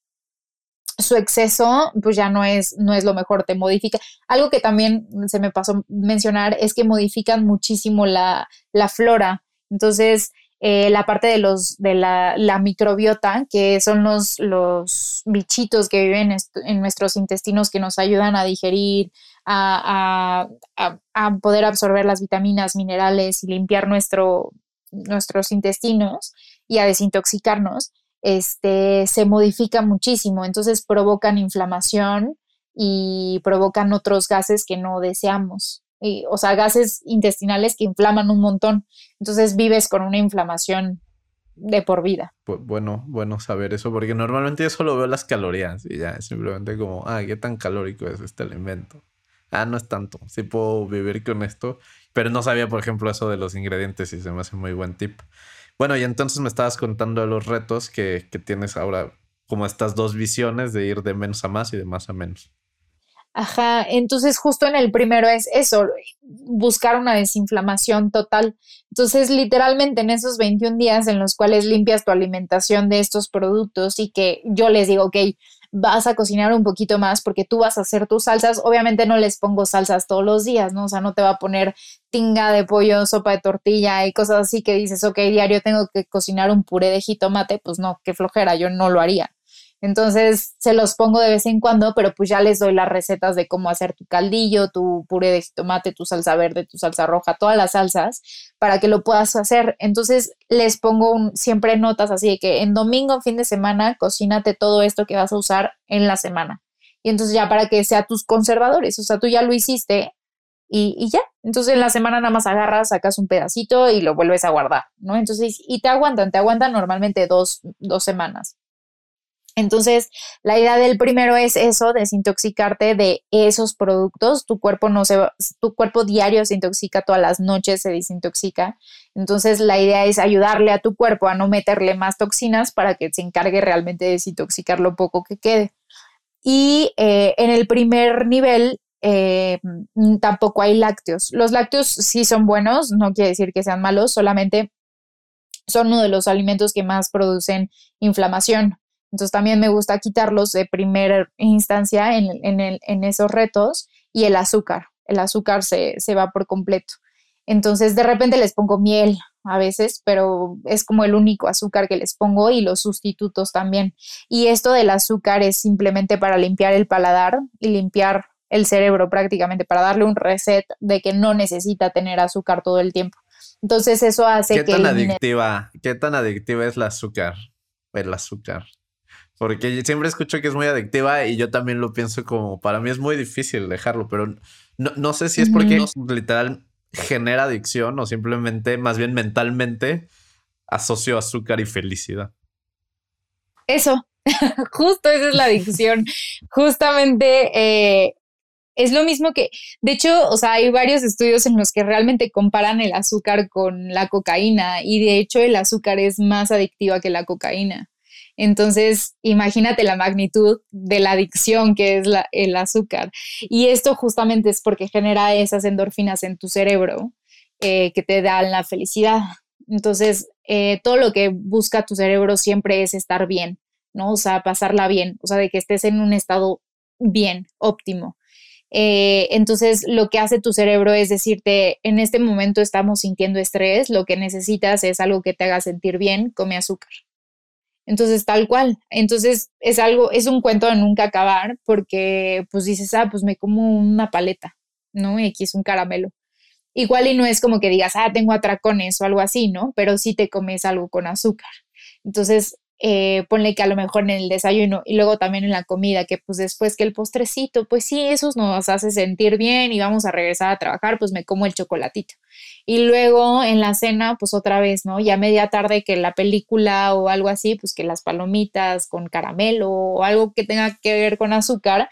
su exceso pues ya no es, no es lo mejor, te modifica. Algo que también se me pasó mencionar es que modifican muchísimo la, flora. Entonces, eh, la parte de, los, de la, microbiota, que son los, los bichitos que viven en nuestros intestinos que nos ayudan a digerir, a, a, poder absorber las vitaminas, minerales y limpiar nuestro, nuestros intestinos y a desintoxicarnos este, se modifica muchísimo, entonces provocan inflamación y provocan otros gases que no deseamos, o sea, gases intestinales que inflaman un montón, entonces vives con una inflamación de por vida. Bueno, bueno saber eso, porque normalmente yo solo veo las calorías y ya simplemente como, ah, qué tan calórico es este alimento. Ah, no es tanto, sí puedo vivir con esto, pero no sabía, por ejemplo, eso de los ingredientes y se me hace muy buen tip. Bueno, y entonces me estabas contando los retos que, tienes ahora, como estas dos visiones de ir de menos a más y de más a menos. Ajá, entonces justo en el primero es eso, buscar una desinflamación total. Entonces, literalmente en esos 21 días en los cuales limpias tu alimentación de estos productos y que yo les digo, ok, vas a cocinar un poquito más porque tú vas a hacer tus salsas. Obviamente no les pongo salsas todos los días, ¿no? O sea, no te va a poner tinga de pollo, sopa de tortilla y cosas así que dices, ok, diario tengo que cocinar un puré de jitomate. Pues no, qué flojera, yo no lo haría. Entonces se los pongo de vez en cuando, pero pues ya les doy las recetas de cómo hacer tu caldillo, tu puré de jitomate, tu salsa verde, tu salsa roja, todas las salsas para que lo puedas hacer. Entonces les pongo siempre notas así de que en domingo, fin de semana, cocínate todo esto que vas a usar en la semana. Y entonces ya para que sea tus conservadores, o sea, tú ya lo hiciste y, y, ya. Entonces en la semana nada más agarras, sacas un pedacito y lo vuelves a guardar, ¿no? Entonces, y te aguantan, te aguantan normalmente dos, dos semanas. Entonces, la idea del primero es eso, desintoxicarte de esos productos. Tu cuerpo no se tu cuerpo diario se intoxica todas las noches, se desintoxica. Entonces, la idea es ayudarle a tu cuerpo a no meterle más toxinas para que se encargue realmente de desintoxicar lo poco que quede. Y eh, en el primer nivel eh, tampoco hay lácteos. Los lácteos sí son buenos, no quiere decir que sean malos, solamente son uno de los alimentos que más producen inflamación. Entonces también me gusta quitarlos de primera instancia en, en, esos retos y el azúcar. El azúcar se, se va por completo. Entonces de repente les pongo miel a veces, pero es como el único azúcar que les pongo y los sustitutos también. Y esto del azúcar es simplemente para limpiar el paladar y limpiar el cerebro prácticamente, para darle un reset de que no necesita tener azúcar todo el tiempo. Entonces eso hace ¿Qué que... Tan adictiva, ¿Qué tan adictiva es el azúcar? El azúcar. Porque siempre escucho que es muy adictiva y yo también lo pienso como, para mí es muy difícil dejarlo, pero no, sé si es porque literal genera adicción o simplemente, más bien mentalmente, asocio azúcar y felicidad. Eso, [LAUGHS] justo esa es la adicción. [LAUGHS] Justamente eh, es lo mismo que, de hecho, o sea, hay varios estudios en los que realmente comparan el azúcar con la cocaína y de hecho el azúcar es más adictiva que la cocaína. Entonces, imagínate la magnitud de la adicción que es el azúcar. Y esto justamente es porque genera esas endorfinas en tu cerebro eh, que te dan la felicidad. Entonces, eh, todo lo que busca tu cerebro siempre es estar bien, ¿no? O sea, pasarla bien, o sea, de que estés en un estado bien, óptimo. Eh, entonces, lo que hace tu cerebro es decirte, en este momento estamos sintiendo estrés, lo que necesitas es algo que te haga sentir bien, come azúcar. Entonces, tal cual. Entonces, es algo, es un cuento de nunca acabar porque pues dices, ah, pues me como una paleta, ¿no? Y aquí es un caramelo. Igual y no es como que digas, ah, tengo atracones o algo así, ¿no? Pero sí te comes algo con azúcar. Entonces, eh, ponle que a lo mejor en el desayuno y luego también en la comida, que pues después que el postrecito, pues sí, eso nos hace sentir bien y vamos a regresar a trabajar, pues me como el chocolatito. Y luego en la cena, pues otra vez, ¿no? Ya media tarde que la película o algo así, pues que las palomitas con caramelo o algo que tenga que ver con azúcar.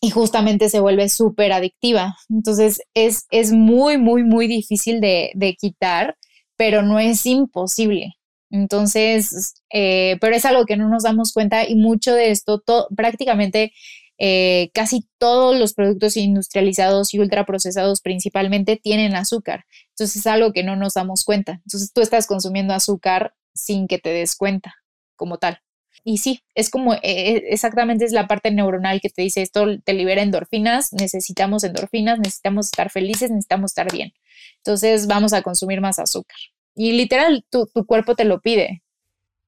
Y justamente se vuelve súper adictiva. Entonces es, es muy, muy, muy difícil de, de quitar, pero no es imposible. Entonces, eh, pero es algo que no nos damos cuenta y mucho de esto, prácticamente eh, casi todos los productos industrializados y ultraprocesados principalmente tienen azúcar. Entonces es algo que no nos damos cuenta. Entonces tú estás consumiendo azúcar sin que te des cuenta como tal. Y sí, es como eh, exactamente es la parte neuronal que te dice esto te libera endorfinas, necesitamos endorfinas, necesitamos estar felices, necesitamos estar bien. Entonces vamos a consumir más azúcar. Y literal, tu, cuerpo te lo pide.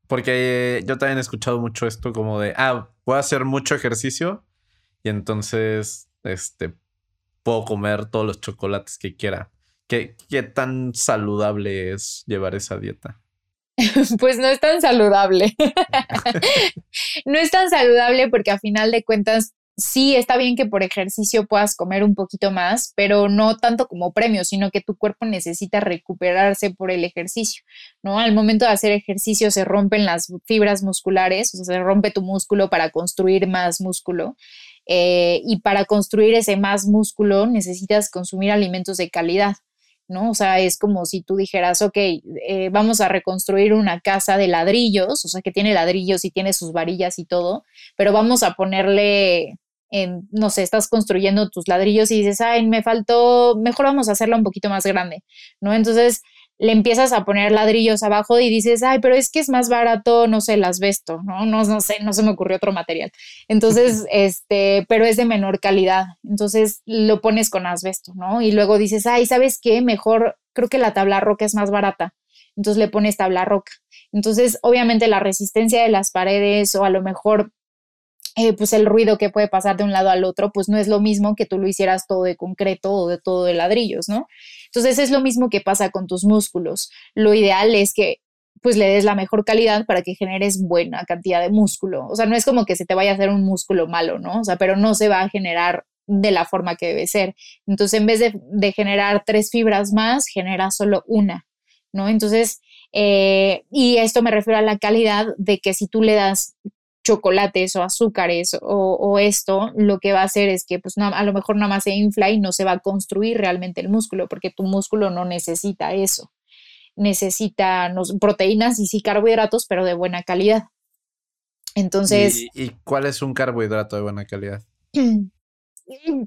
Porque yo también he escuchado mucho esto como de, ah, puedo hacer mucho ejercicio y entonces, este, puedo comer todos los chocolates que quiera. ¿Qué, qué tan saludable es llevar esa dieta? [LAUGHS] pues no es tan saludable. [LAUGHS] no es tan saludable porque a final de cuentas sí está bien que por ejercicio puedas comer un poquito más, pero no tanto como premio, sino que tu cuerpo necesita recuperarse por el ejercicio, ¿no? Al momento de hacer ejercicio se rompen las fibras musculares, o sea, se rompe tu músculo para construir más músculo. Eh, y para construir ese más músculo necesitas consumir alimentos de calidad. ¿no? O sea, es como si tú dijeras, ok, eh, vamos a reconstruir una casa de ladrillos, o sea, que tiene ladrillos y tiene sus varillas y todo, pero vamos a ponerle en, no sé, estás construyendo tus ladrillos y dices, ay, me faltó, mejor vamos a hacerla un poquito más grande, ¿no? Entonces le empiezas a poner ladrillos abajo y dices, ay, pero es que es más barato, no sé, el asbesto, ¿no? No, no sé, no se me ocurrió otro material. Entonces, [LAUGHS] este, pero es de menor calidad. Entonces lo pones con asbesto, ¿no? Y luego dices, ay, ¿sabes qué? Mejor, creo que la tabla roca es más barata. Entonces le pones tabla roca. Entonces, obviamente la resistencia de las paredes o a lo mejor eh, pues el ruido que puede pasar de un lado al otro, pues no es lo mismo que tú lo hicieras todo de concreto o de todo de ladrillos, ¿no? Entonces es lo mismo que pasa con tus músculos. Lo ideal es que pues le des la mejor calidad para que generes buena cantidad de músculo. O sea, no es como que se te vaya a hacer un músculo malo, ¿no? O sea, pero no se va a generar de la forma que debe ser. Entonces, en vez de, de generar tres fibras más, genera solo una, ¿no? Entonces, eh, y esto me refiero a la calidad de que si tú le das chocolates o azúcares o, esto, lo que va a hacer es que pues a lo mejor nada más se infla y no se va a construir realmente el músculo, porque tu músculo no necesita eso. Necesita proteínas y sí carbohidratos, pero de buena calidad. Entonces... ¿Y, cuál es un carbohidrato de buena calidad? [CLEARS THROAT]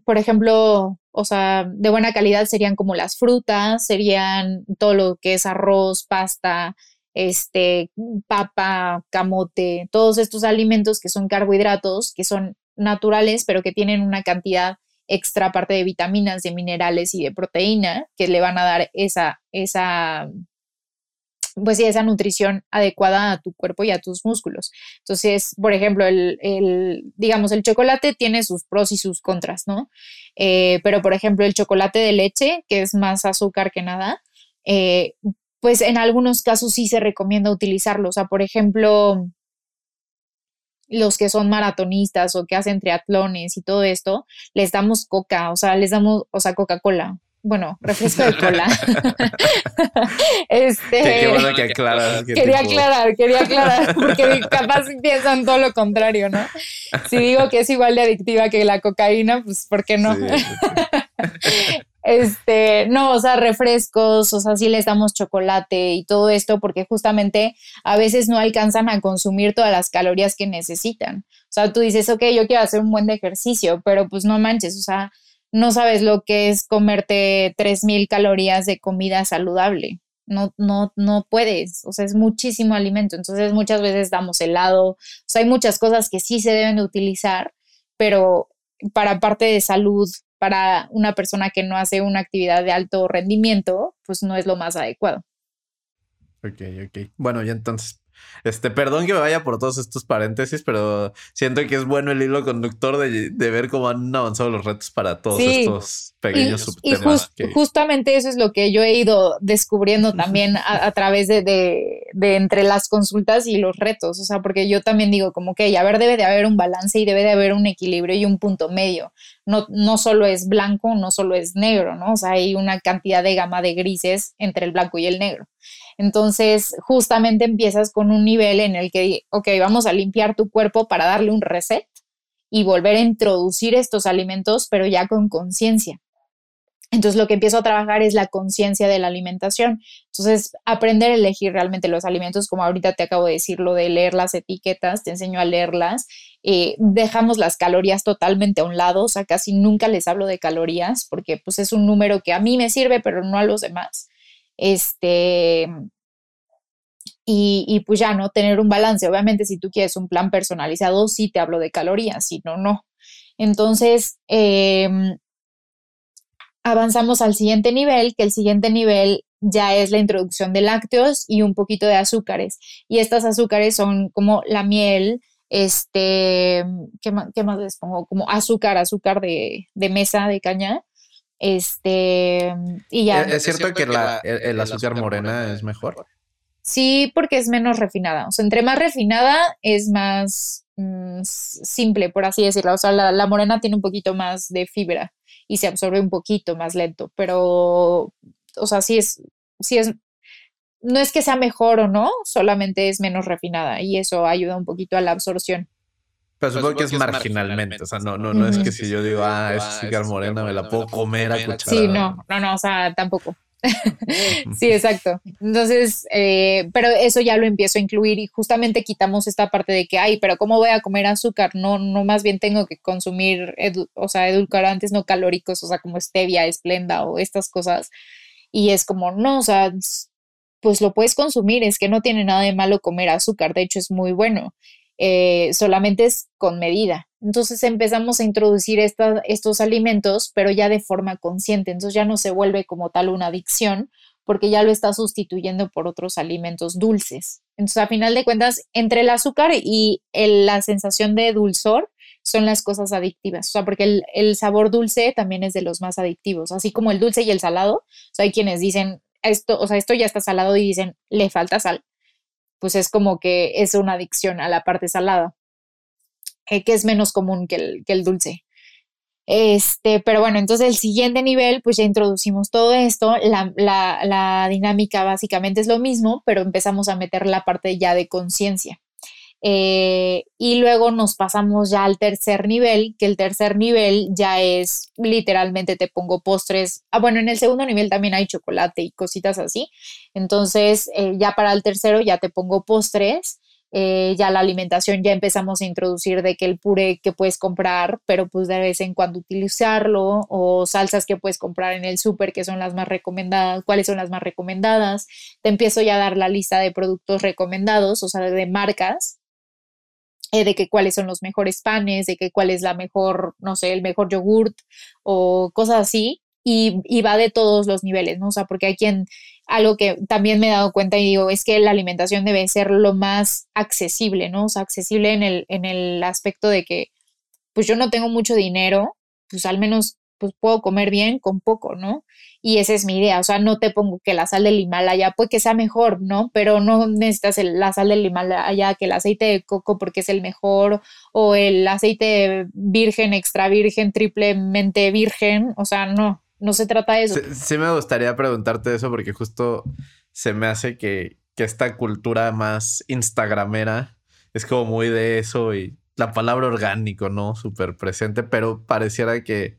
por ejemplo, o sea, de buena calidad serían como las frutas, serían todo lo que es arroz, pasta, este, papa, camote, todos estos alimentos que son carbohidratos, que son naturales, pero que tienen una cantidad extra aparte de vitaminas, de minerales y de proteína que le van a dar esa, esa, pues sí, esa nutrición adecuada a tu cuerpo y a tus músculos. Entonces, por ejemplo, el, digamos, el chocolate tiene sus pros y sus contras, ¿no? Eh, pero, por ejemplo, el chocolate de leche, que es más azúcar que nada, eh, pues en algunos casos sí se recomienda utilizarlo. O sea, por ejemplo, los que son maratonistas o que hacen triatlones y todo esto, les damos coca, o sea, les damos, o sea, Coca-Cola. Bueno, refresco de cola. [LAUGHS] este, qué, bueno que aclaras. Quería aclarar, quería aclarar, porque capaz piensan todo lo contrario, ¿no? Si digo que es igual de adictiva que la cocaína, pues ¿por qué no? [LAUGHS] Este, no, o sea, refrescos, o sea, sí les damos chocolate y todo esto porque justamente a veces no alcanzan a consumir todas las calorías que necesitan. O sea, tú dices, ok, yo quiero hacer un buen ejercicio, pero pues no manches, o sea, no sabes lo que es comerte 3000 calorías de comida saludable. No, no, no puedes, o sea, es muchísimo alimento. Entonces, muchas veces damos helado, o sea, hay muchas cosas que sí se deben de utilizar, pero para parte de salud para una persona que no hace una actividad de alto rendimiento, pues no es lo más adecuado. Ok, ok. Bueno, y entonces este, perdón que me vaya por todos estos paréntesis, pero siento que es bueno el hilo conductor de, ver cómo han avanzado los retos para todos estos pequeños subtemas. Y justamente eso es lo que yo he ido descubriendo también a, través de, de, entre las consultas y los retos. O sea, porque yo también digo como que, a ver, debe de haber un balance y debe de haber un equilibrio y un punto medio. No, no solo es blanco, no solo es negro, ¿no? O sea, hay una cantidad de gama de grises entre el blanco y el negro. Entonces, justamente empiezas con un nivel en el que, ok, vamos a limpiar tu cuerpo para darle un reset y volver a introducir estos alimentos, pero ya con conciencia. Entonces lo que empiezo a trabajar es la conciencia de la alimentación. Entonces, aprender a elegir realmente los alimentos, como ahorita te acabo de decir, lo de leer las etiquetas, te enseño a leerlas. Eh, dejamos las calorías totalmente a un lado, o sea, casi nunca les hablo de calorías porque pues es un número que a mí me sirve, pero no a los demás. Este, y, y, pues ya, ¿no? Tener un balance. Obviamente, si tú quieres un plan personalizado, sí te hablo de calorías, si no, no. Entonces, em, avanzamos al siguiente nivel, que el siguiente nivel ya es la introducción de lácteos y un poquito de azúcares. Y estas azúcares son como la miel, este, ¿qué más, qué más les pongo? Como azúcar, azúcar de, de mesa, de caña, este, y ya. ¿Es, cierto, que, la, el, azúcar morena, es mejor? Sí, porque es menos refinada. O sea, entre más refinada es más mm, simple, por así decirlo. O sea, la, morena tiene un poquito más de fibra y se absorbe un poquito más lento. Pero, o sea, sí es, sí es, no es que sea mejor o no, solamente es menos refinada y eso ayuda un poquito a la absorción. Pero supongo que es marginalmente, o sea, no, no, no es que si yo digo, ah, es cigar morena, me la puedo comer a cuchara. Sí, no, no, no, o sea, tampoco. [LAUGHS] sí, exacto. Entonces, eh, pero eso ya lo empiezo a incluir y justamente quitamos esta parte de que, ay, pero ¿cómo voy a comer azúcar? No, no más bien tengo que consumir, o sea, edulcorantes no calóricos, o sea, como stevia, esplenda o estas cosas. Y es como, no, o sea, pues lo puedes consumir, es que no tiene nada de malo comer azúcar, de hecho es muy bueno. Eh, solamente es con medida. Entonces empezamos a introducir estos alimentos, pero ya de forma consciente. Entonces ya no se vuelve como tal una adicción, porque ya lo está sustituyendo por otros alimentos dulces. Entonces, a final de cuentas, entre el azúcar y la sensación de dulzor son las cosas adictivas. O sea, porque el, el, sabor dulce también es de los más adictivos, así como el dulce y el salado. O sea, hay quienes dicen, esto, o sea, esto ya está salado y dicen, le falta sal pues es como que es una adicción a la parte salada, eh, que es menos común que el, que el dulce. Este, pero bueno, entonces el siguiente nivel, pues ya introducimos todo esto, la, la, la dinámica básicamente es lo mismo, pero empezamos a meter la parte ya de conciencia. Eh, y luego nos pasamos ya al tercer nivel, que el tercer nivel ya es literalmente te pongo postres. Ah, bueno, en el segundo nivel también hay chocolate y cositas así. Entonces, eh, ya para el tercero ya te pongo postres. eh, ya la alimentación ya empezamos a introducir de que el puré que puedes comprar, pero pues de vez en cuando utilizarlo, o salsas que puedes comprar en el súper, que son las más recomendadas, cuáles son las más recomendadas. Te empiezo ya a dar la lista de productos recomendados, o sea, de marcas, eh, de que cuáles son los mejores panes, de que cuál es la mejor, no sé, el mejor yogurt o cosas así. Y, y va de todos los niveles, ¿no? O sea, porque hay quien algo que también me he dado cuenta y digo, es que la alimentación debe ser lo más accesible, ¿no? O sea, accesible en el, en el aspecto de que, pues yo no tengo mucho dinero, pues al menos pues puedo comer bien con poco, ¿no? Y esa es mi idea, o sea, no te pongo que la sal del Himalaya, puede que sea mejor, ¿no? Pero no necesitas la sal del Himalaya, que el aceite de coco porque es el mejor, o el aceite virgen, extra virgen, triplemente virgen, o sea, no, no se trata de eso. Sí, me gustaría preguntarte eso porque justo se me hace que, esta cultura más instagramera es como muy de eso y la palabra orgánico, ¿no? Súper presente, pero pareciera que,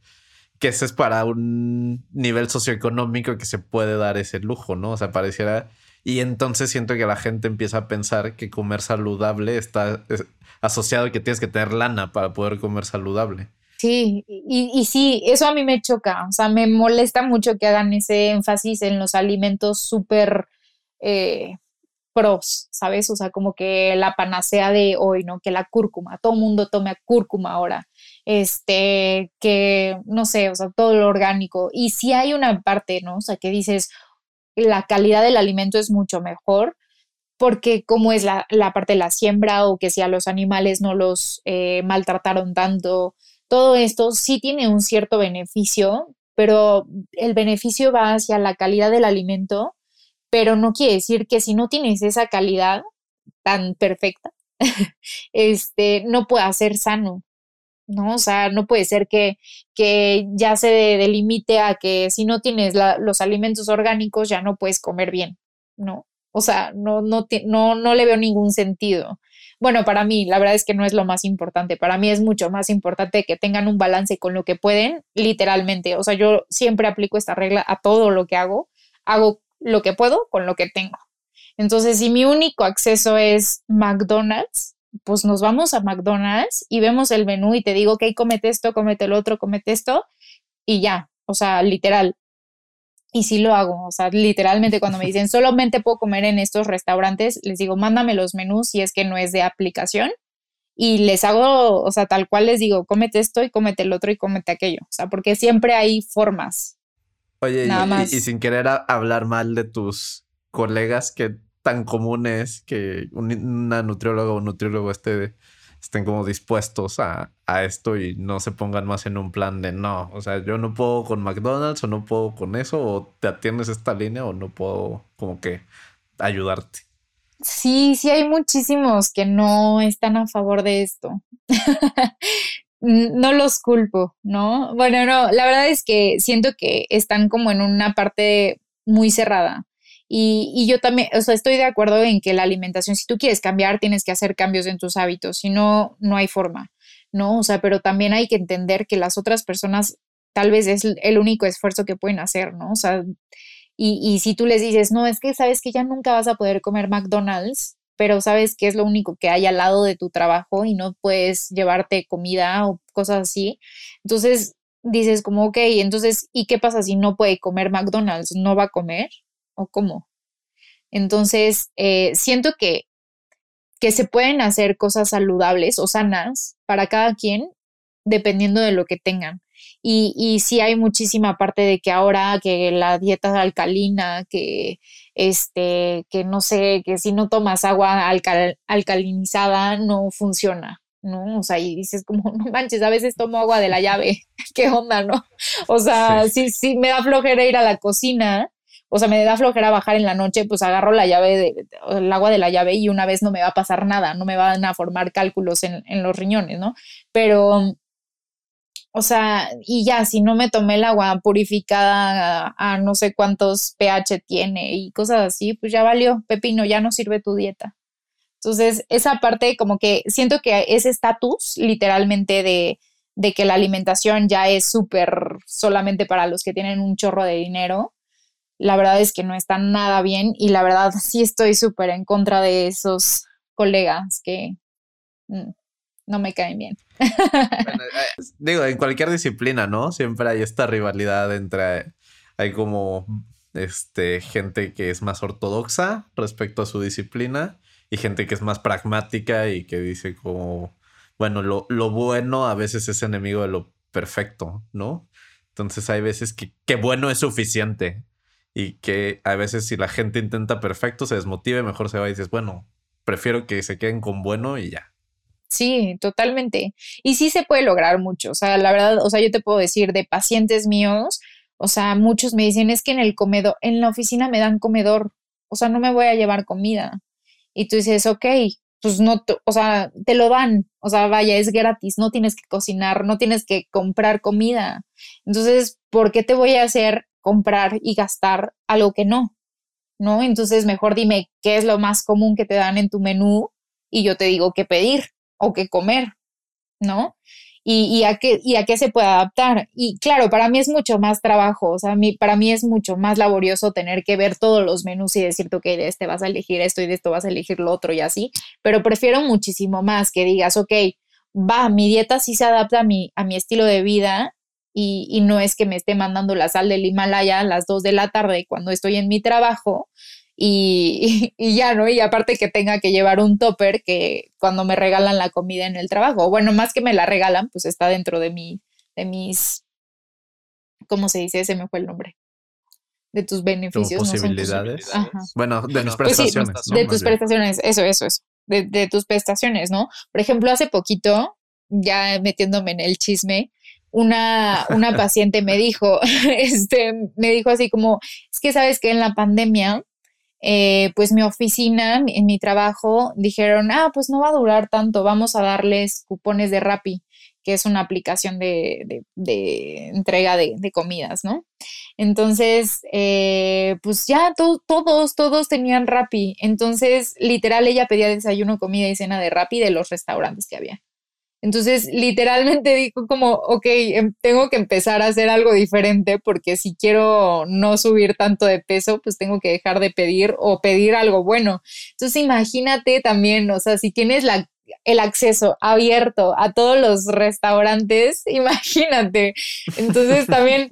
que ese es para un nivel socioeconómico que se puede dar ese lujo, ¿no? O sea, pareciera... Y entonces siento que la gente empieza a pensar que comer saludable está asociado a que tienes que tener lana para poder comer saludable. Sí, y, sí, eso a mí me choca, o sea, me molesta mucho que hagan ese énfasis en los alimentos súper eh, pros, ¿sabes? O sea, como que la panacea de hoy, ¿no? Que la cúrcuma, todo mundo tome cúrcuma ahora, este, que, no sé, o sea, todo lo orgánico. Y sí hay una parte, ¿no? O sea, que dices, la calidad del alimento es mucho mejor, porque como es la, la parte de la siembra o que si a los animales no los eh, maltrataron tanto, todo esto sí tiene un cierto beneficio, pero el beneficio va hacia la calidad del alimento, pero no quiere decir que si no tienes esa calidad tan perfecta, [LAUGHS] este, no pueda ser sano, ¿no? O sea, no puede ser que, que ya se delimite a que si no tienes los alimentos orgánicos ya no puedes comer bien, ¿no? O sea, no, no, no, no le veo ningún sentido. Bueno, para mí, la verdad es que no es lo más importante. Para mí es mucho más importante que tengan un balance con lo que pueden, literalmente. O sea, yo siempre aplico esta regla a todo lo que hago. Hago lo que puedo con lo que tengo. Entonces, si mi único acceso es McDonald's, pues nos vamos a McDonald's y vemos el menú y te digo, ok, comete esto, comete el otro, comete esto y ya. O sea, literal, y sí lo hago, o sea, literalmente cuando me [LAUGHS] dicen solamente puedo comer en estos restaurantes, les digo, mándame los menús si es que no es de aplicación y les hago, o sea, tal cual les digo, cómete esto y cómete el otro y cómete aquello, o sea, porque siempre hay formas. Oye, y, sin querer hablar mal de tus colegas, que tan común es que una nutrióloga o un nutriólogo esté estén como dispuestos a, esto y no se pongan más en un plan de no, o sea, yo no puedo con McDonald's o no puedo con eso o te atiendes esta línea o no puedo como que ayudarte. Sí, sí hay muchísimos que no están a favor de esto. [LAUGHS] no los culpo, ¿no? Bueno, no, la verdad es que siento que están como en una parte muy cerrada. Y, yo también, o sea, estoy de acuerdo en que la alimentación, si tú quieres cambiar, tienes que hacer cambios en tus hábitos, si no, no hay forma, ¿no? O sea, pero también hay que entender que las otras personas tal vez es el único esfuerzo que pueden hacer, ¿no? O sea, y, y si tú les dices, no, es que sabes que ya nunca vas a poder comer McDonald's, pero sabes que es lo único que hay al lado de tu trabajo y no puedes llevarte comida o cosas así, entonces dices como, ok, entonces, ¿y qué pasa si no puede comer McDonald's? ¿No va a comer? O cómo. Entonces, eh, siento que, que se pueden hacer cosas saludables o sanas para cada quien dependiendo de lo que tengan. Y, y sí hay muchísima parte de que ahora que la dieta alcalina, que este, que no sé, que si no tomas agua alcalinizada no funciona, ¿no? O sea, y dices como, [LAUGHS] no manches, a veces tomo agua de la llave, [LAUGHS] ¿qué onda, no? O sea, sí, sí me da flojera ir a la cocina o sea, me da flojera bajar en la noche, pues agarro la llave, de, el agua de la llave y una vez no me va a pasar nada, no me van a formar cálculos en, los riñones, ¿no? Pero, o sea, y ya, si no me tomé el agua purificada a, no sé cuántos pH tiene y cosas así, pues ya valió, pepino, ya no sirve tu dieta. Entonces, esa parte como que siento que ese estatus literalmente de, de que la alimentación ya es súper solamente para los que tienen un chorro de dinero, la verdad es que no está nada bien y la verdad sí estoy súper en contra de esos colegas que mm, no me caen bien. Eh, digo, en cualquier disciplina, ¿no? Siempre hay esta rivalidad entre, hay como, este, gente que es más ortodoxa respecto a su disciplina y gente que es más pragmática y que dice como, bueno, lo, lo bueno a veces es enemigo de lo perfecto, ¿no? Entonces hay veces que, que bueno es suficiente y que a veces si la gente intenta perfecto se desmotive, mejor se va y dices, bueno, prefiero que se queden con bueno y ya. Sí, totalmente. Y sí se puede lograr mucho. O sea, la verdad, o sea, yo te puedo decir de pacientes míos, o sea, muchos me dicen, es que en el comedor, en la oficina me dan comedor, o sea, no me voy a llevar comida. Y tú dices, ok, pues no, o sea, te lo dan, o sea, vaya, es gratis, no tienes que cocinar, no tienes que comprar comida. Entonces, ¿por qué te voy a hacer comprar y gastar algo que no? ¿No? Entonces, mejor dime qué es lo más común que te dan en tu menú y yo te digo qué pedir o qué comer, ¿no? y, a qué, y a qué se puede adaptar. Y claro, para mí es mucho más trabajo, o sea, para mí es mucho más laborioso tener que ver todos los menús y decirte, ok, de este vas a elegir esto y de esto vas a elegir lo otro y así, pero prefiero muchísimo más que digas, ok, va, mi dieta sí se adapta a mi, a mi estilo de vida y, y no es que me esté mandando la sal del Himalaya a las 2 de la tarde cuando estoy en mi trabajo, [LAUGHS] y, ya, ¿no? Y aparte que tenga que llevar un topper que cuando me regalan la comida en el trabajo, bueno, más que me la regalan, pues está dentro de mi, de mis, ¿cómo se dice? Ese me fue el nombre. De tus beneficios. posibilidades. Bueno, de mis pues prestaciones. De tus prestaciones, eso, eso, eso. De, de tus prestaciones, ¿no? Por ejemplo, hace poquito, ya metiéndome en el chisme, una, una [LAUGHS] paciente me dijo, [LAUGHS] este, me dijo así como, es que sabes que en la pandemia eh, pues mi oficina, en mi trabajo, dijeron, ah, pues no va a durar tanto, vamos a darles cupones de Rappi, que es una aplicación de, entrega de, comidas, ¿no? Entonces, eh, pues ya todos, todos tenían Rappi. Entonces, literal, ella pedía desayuno, comida y cena de Rappi de los restaurantes que había. Entonces, literalmente dijo como, ok, em, tengo que empezar a hacer algo diferente porque si quiero no subir tanto de peso, pues tengo que dejar de pedir o pedir algo bueno. Entonces, imagínate también, o sea, si tienes la, el acceso abierto a todos los restaurantes, [LAUGHS] imagínate. Entonces, también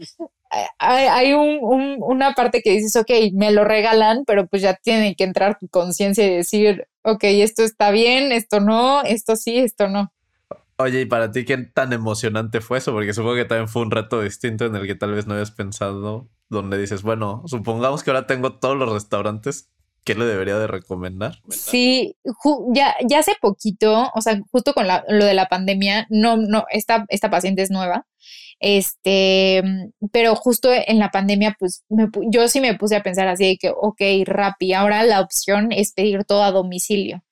hay, una parte que dices, ok, me lo regalan, pero pues ya tiene que entrar tu conciencia y decir, ok, esto está bien, esto no, esto sí, esto no. Oye, ¿y para ti qué tan emocionante fue eso? Porque supongo que también fue un reto distinto en el que tal vez no habías pensado, donde dices, bueno, supongamos que ahora tengo todos los restaurantes, ¿qué le debería de recomendar? Sí, ya, ya hace poquito, o sea, justo con lo de la pandemia, no, no, esta, esta paciente es nueva, este, pero justo en la pandemia, pues yo sí me puse a pensar así de que, ok, Rappi, ahora la opción es pedir todo a domicilio.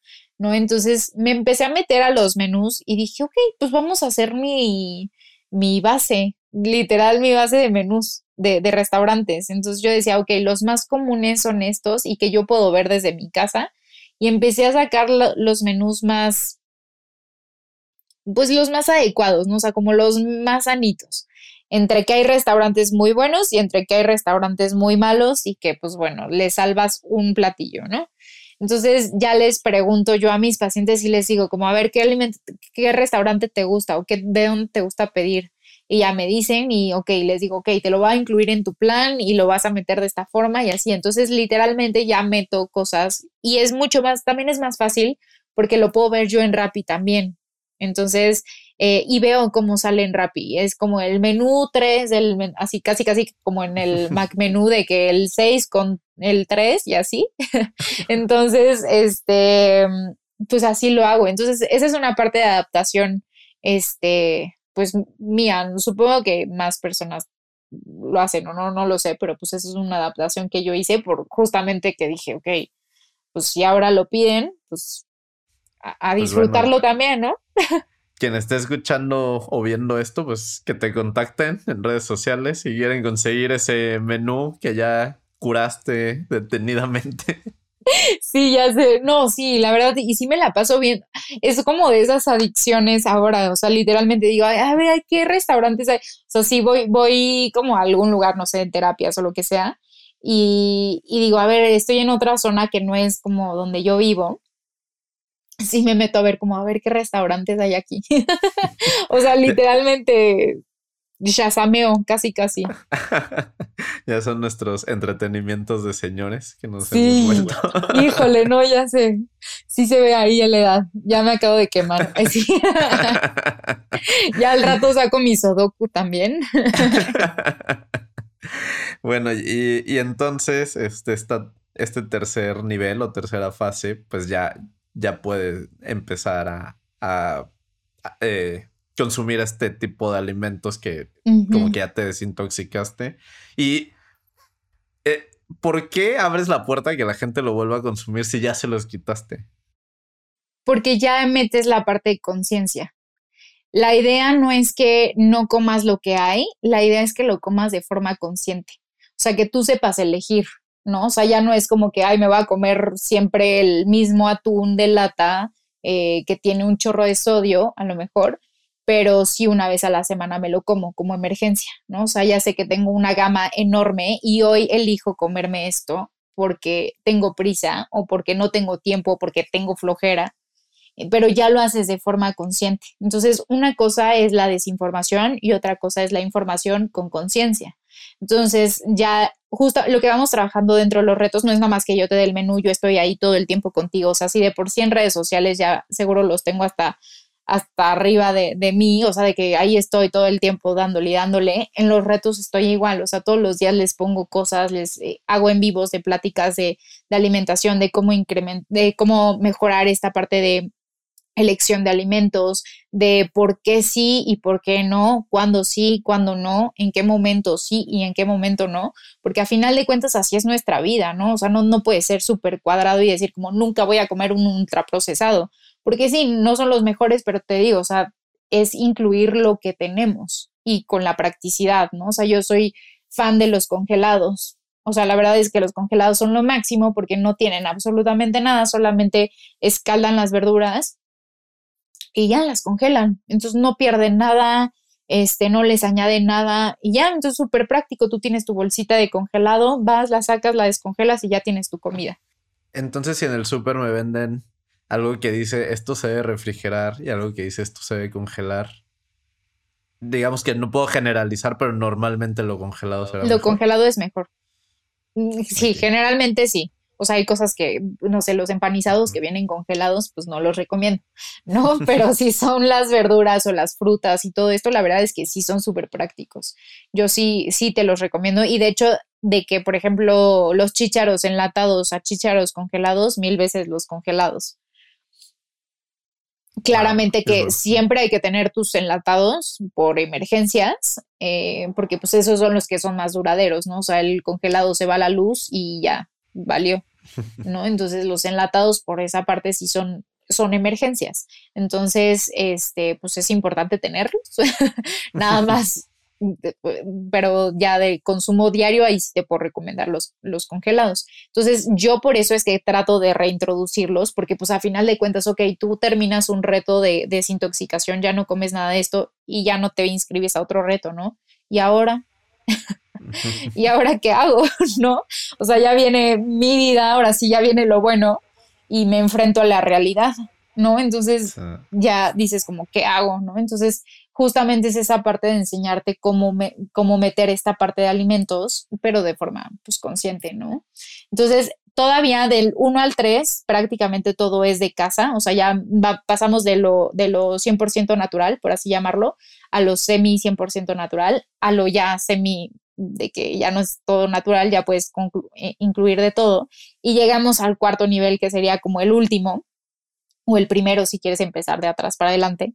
¿No? Entonces me empecé a meter a los menús y dije, ok, pues vamos a hacer mi, mi base, literal mi base de menús de, de, restaurantes. Entonces yo decía, ok, los más comunes son estos y que yo puedo ver desde mi casa. Y empecé a sacar los menús más, pues los más adecuados, ¿no? O sea, como los más sanitos. Entre que hay restaurantes muy buenos y entre que hay restaurantes muy malos y que, pues bueno, le salvas un platillo, ¿no? Entonces ya les pregunto yo a mis pacientes y les digo como, a ver, ¿qué alimento, qué restaurante te gusta o qué, de dónde te gusta pedir? Y ya me dicen y, ok, les digo, ok, te lo voy a incluir en tu plan y lo vas a meter de esta forma y así. Entonces literalmente ya meto cosas y es mucho más, también es más fácil porque lo puedo ver yo en Rappi también. Entonces, eh, y veo cómo sale en Rappi. Es como el menú 3, el, así casi casi como en el [LAUGHS] Mac menú de que el 6 con el 3 y así. [LAUGHS] Entonces, este, pues así lo hago. Entonces, esa es una parte de adaptación, este, pues mía. Supongo que más personas lo hacen o no, no lo sé, pero pues esa es una adaptación que yo hice por justamente que dije, ok, pues si ahora lo piden, pues a, pues disfrutarlo también, ¿no? Quien esté escuchando o viendo esto, pues que te contacten en redes sociales si quieren conseguir ese menú que ya curaste detenidamente. [LAUGHS] Sí, ya sé. No, sí, la verdad, y sí me la paso bien. Es como de esas adicciones ahora, o sea, literalmente digo, a ver, ¿qué restaurantes hay? O sea, sí voy, voy como a algún lugar, no sé, en terapias o lo que sea, y, y digo, a ver, estoy en otra zona que no es como donde yo vivo, sí me meto a ver como a ver qué restaurantes hay aquí. [LAUGHS] o sea, literalmente sameo, casi casi. [LAUGHS] ya son nuestros entretenimientos de señores que nos hemos vuelto. [LAUGHS] Híjole, no, ya sé. Sí se ve ahí en la edad. Ya me acabo de quemar. [LAUGHS] ya al rato saco mi Sodoku también. bueno, y, entonces este, este tercer nivel o tercera fase, pues ya, ya puede empezar a, eh, consumir este tipo de alimentos que como que ya te desintoxicaste. Y eh, ¿por qué abres la puerta a que la gente lo vuelva a consumir si ya se los quitaste? Porque ya metes la parte de conciencia. La idea no es que no comas lo que hay, la idea es que lo comas de forma consciente. O sea, que tú sepas elegir, ¿no? O sea, ya no es como que, ay, me voy a comer siempre el mismo atún de lata eh, que tiene un chorro de sodio, a lo mejor, pero sí una vez a la semana me lo como como emergencia, ¿no? O sea, ya sé que tengo una gama enorme y hoy elijo comerme esto porque tengo prisa o porque no tengo tiempo, porque tengo flojera, eh, pero ya lo haces de forma consciente. Entonces, una cosa es la desinformación y otra cosa es la información con conciencia. Entonces, ya justo lo que vamos trabajando dentro de los retos no es nada más que yo te dé el menú, yo estoy ahí todo el tiempo contigo. O sea, si de por sí en redes sociales ya seguro los tengo hasta hasta arriba de, mí, o sea, de que ahí estoy todo el tiempo dándole y dándole. En los retos estoy igual, o sea, todos los días les pongo cosas, les eh, hago en vivos de pláticas de, alimentación, de cómo incrementar, de cómo mejorar esta parte de elección de alimentos, de por qué sí y por qué no, cuándo sí, cuándo no, en qué momento sí y en qué momento no, porque a final de cuentas así es nuestra vida, ¿no? O sea, no, no puede ser súper cuadrado y decir como nunca voy a comer un ultraprocesado, porque sí, no son los mejores, pero te digo, o sea, es incluir lo que tenemos y con la practicidad, ¿no? O sea, yo soy fan de los congelados. O sea, la verdad es que los congelados son lo máximo porque no tienen absolutamente nada, solamente escaldan las verduras y ya las congelan. Entonces no pierden nada, este, no les añaden nada y ya, entonces súper práctico. Tú tienes tu bolsita de congelado, vas, la sacas, la descongelas y ya tienes tu comida. Entonces, si en el súper me venden algo que dice esto se debe refrigerar y algo que dice esto se debe congelar. Digamos que no puedo generalizar, pero normalmente lo congelado será Lo congelado es mejor. Mm, sí, generalmente sí. O sea, hay cosas que, no sé, los empanizados que vienen congelados, pues no los recomiendo, ¿no? [LAUGHS] Pero si son las verduras o las frutas y todo esto, la verdad es que sí son súper prácticos. Yo sí, sí te los recomiendo. Y de hecho, de que, por ejemplo, los chícharos enlatados a chícharos congelados, mil veces los congelados. Claramente que siempre hay que tener tus enlatados por emergencias, eh, porque pues esos son los que son más duraderos, ¿no? O sea, el congelado se va a la luz y ya, valió, [LAUGHS] ¿no? Entonces los enlatados por esa parte sí son, son emergencias. Entonces, este, pues es importante tenerlos. [LAUGHS] Nada [LAUGHS] más pero ya de consumo diario, ahí sí te puedo recomendar los, los congelados. Entonces, yo por eso es que trato de reintroducirlos, porque pues a final de cuentas, ok, tú terminas un reto de desintoxicación, ya no comes nada de esto y ya no te inscribes a otro reto, ¿no? Y ahora, [LAUGHS] ¿y ahora qué hago? [LAUGHS] ¿No? O sea, ya viene mi vida, ahora sí ya viene lo bueno y me enfrento a la realidad, ¿no? Entonces ya dices como, ¿qué hago? ¿No? Entonces justamente es esa parte de enseñarte cómo, cómo meter esta parte de alimentos, pero de forma pues, consciente, ¿no? Entonces, todavía del 1 al 3 prácticamente todo es de casa, o sea, ya pasamos de lo, de lo 100% natural, por así llamarlo, a lo semi 100% natural, a lo ya semi de que ya no es todo natural, ya puedes eh, incluir de todo. Y llegamos al cuarto nivel, que sería como el último, o el primero si quieres empezar de atrás para adelante,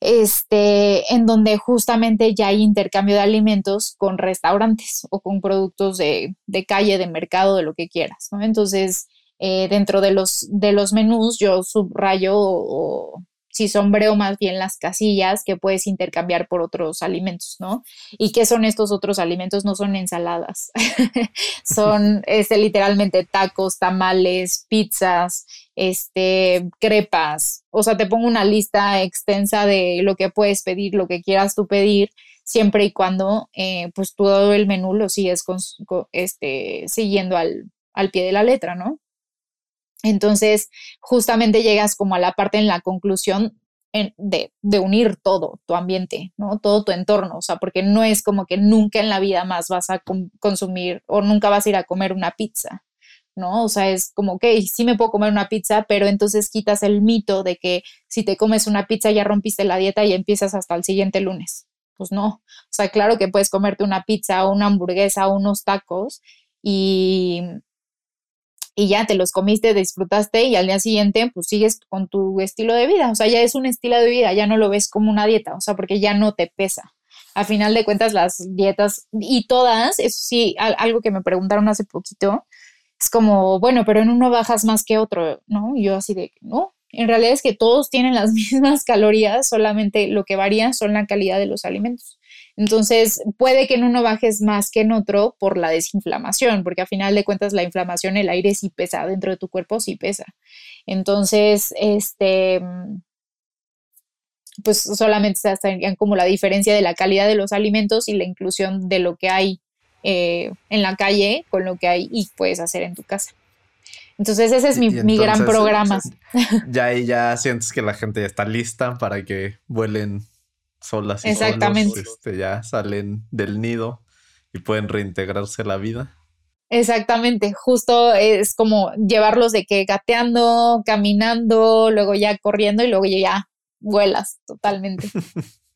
este, en donde justamente ya hay intercambio de alimentos con restaurantes o con productos de, calle, de mercado, de lo que quieras, ¿no? Entonces, eh, dentro de los, de los menús yo subrayo o, si sombreo más bien las casillas que puedes intercambiar por otros alimentos, ¿no? ¿Y qué son estos otros alimentos? No son ensaladas, [LAUGHS] son este, literalmente tacos, tamales, pizzas, este, crepas, o sea, te pongo una lista extensa de lo que puedes pedir, lo que quieras tú pedir, siempre y cuando eh, pues todo el menú lo sigues con, este, siguiendo al, al pie de la letra, ¿no? Entonces, justamente llegas como a la parte en la conclusión de, de, unir todo tu ambiente, ¿no? Todo tu entorno, o sea, porque no es como que nunca en la vida más vas a consumir o nunca vas a ir a comer una pizza, ¿no? O sea, es como, que sí me puedo comer una pizza, pero entonces quitas el mito de que si te comes una pizza ya rompiste la dieta y empiezas hasta el siguiente lunes. Pues no, o sea, claro que puedes comerte una pizza o una hamburguesa o unos tacos y, y ya te los comiste, disfrutaste y al día siguiente pues sigues con tu estilo de vida, o sea, ya es un estilo de vida, ya no lo ves como una dieta, o sea, porque ya no te pesa. A final de cuentas las dietas y todas, eso sí, algo que me preguntaron hace poquito, es como, bueno, pero en uno bajas más que otro, ¿no? Y yo así de, no, en realidad es que todos tienen las [LAUGHS] mismas calorías, solamente lo que varía son la calidad de los alimentos. Entonces, puede que en uno bajes más que en otro por la desinflamación, porque a final de cuentas la inflamación, el aire sí pesa, dentro de tu cuerpo sí pesa. Entonces, este, pues solamente se estarían como la diferencia de la calidad de los alimentos y la inclusión de lo que hay eh, en la calle con lo que hay y puedes hacer en tu casa. Entonces ese es mi, gran programa. Ya ahí ya sientes que la gente ya está lista para que vuelen solas y Exactamente. este, ya salen del nido y pueden reintegrarse a la vida. Exactamente, justo es como llevarlos de que gateando, caminando, luego ya corriendo y luego ya vuelas totalmente. [LAUGHS]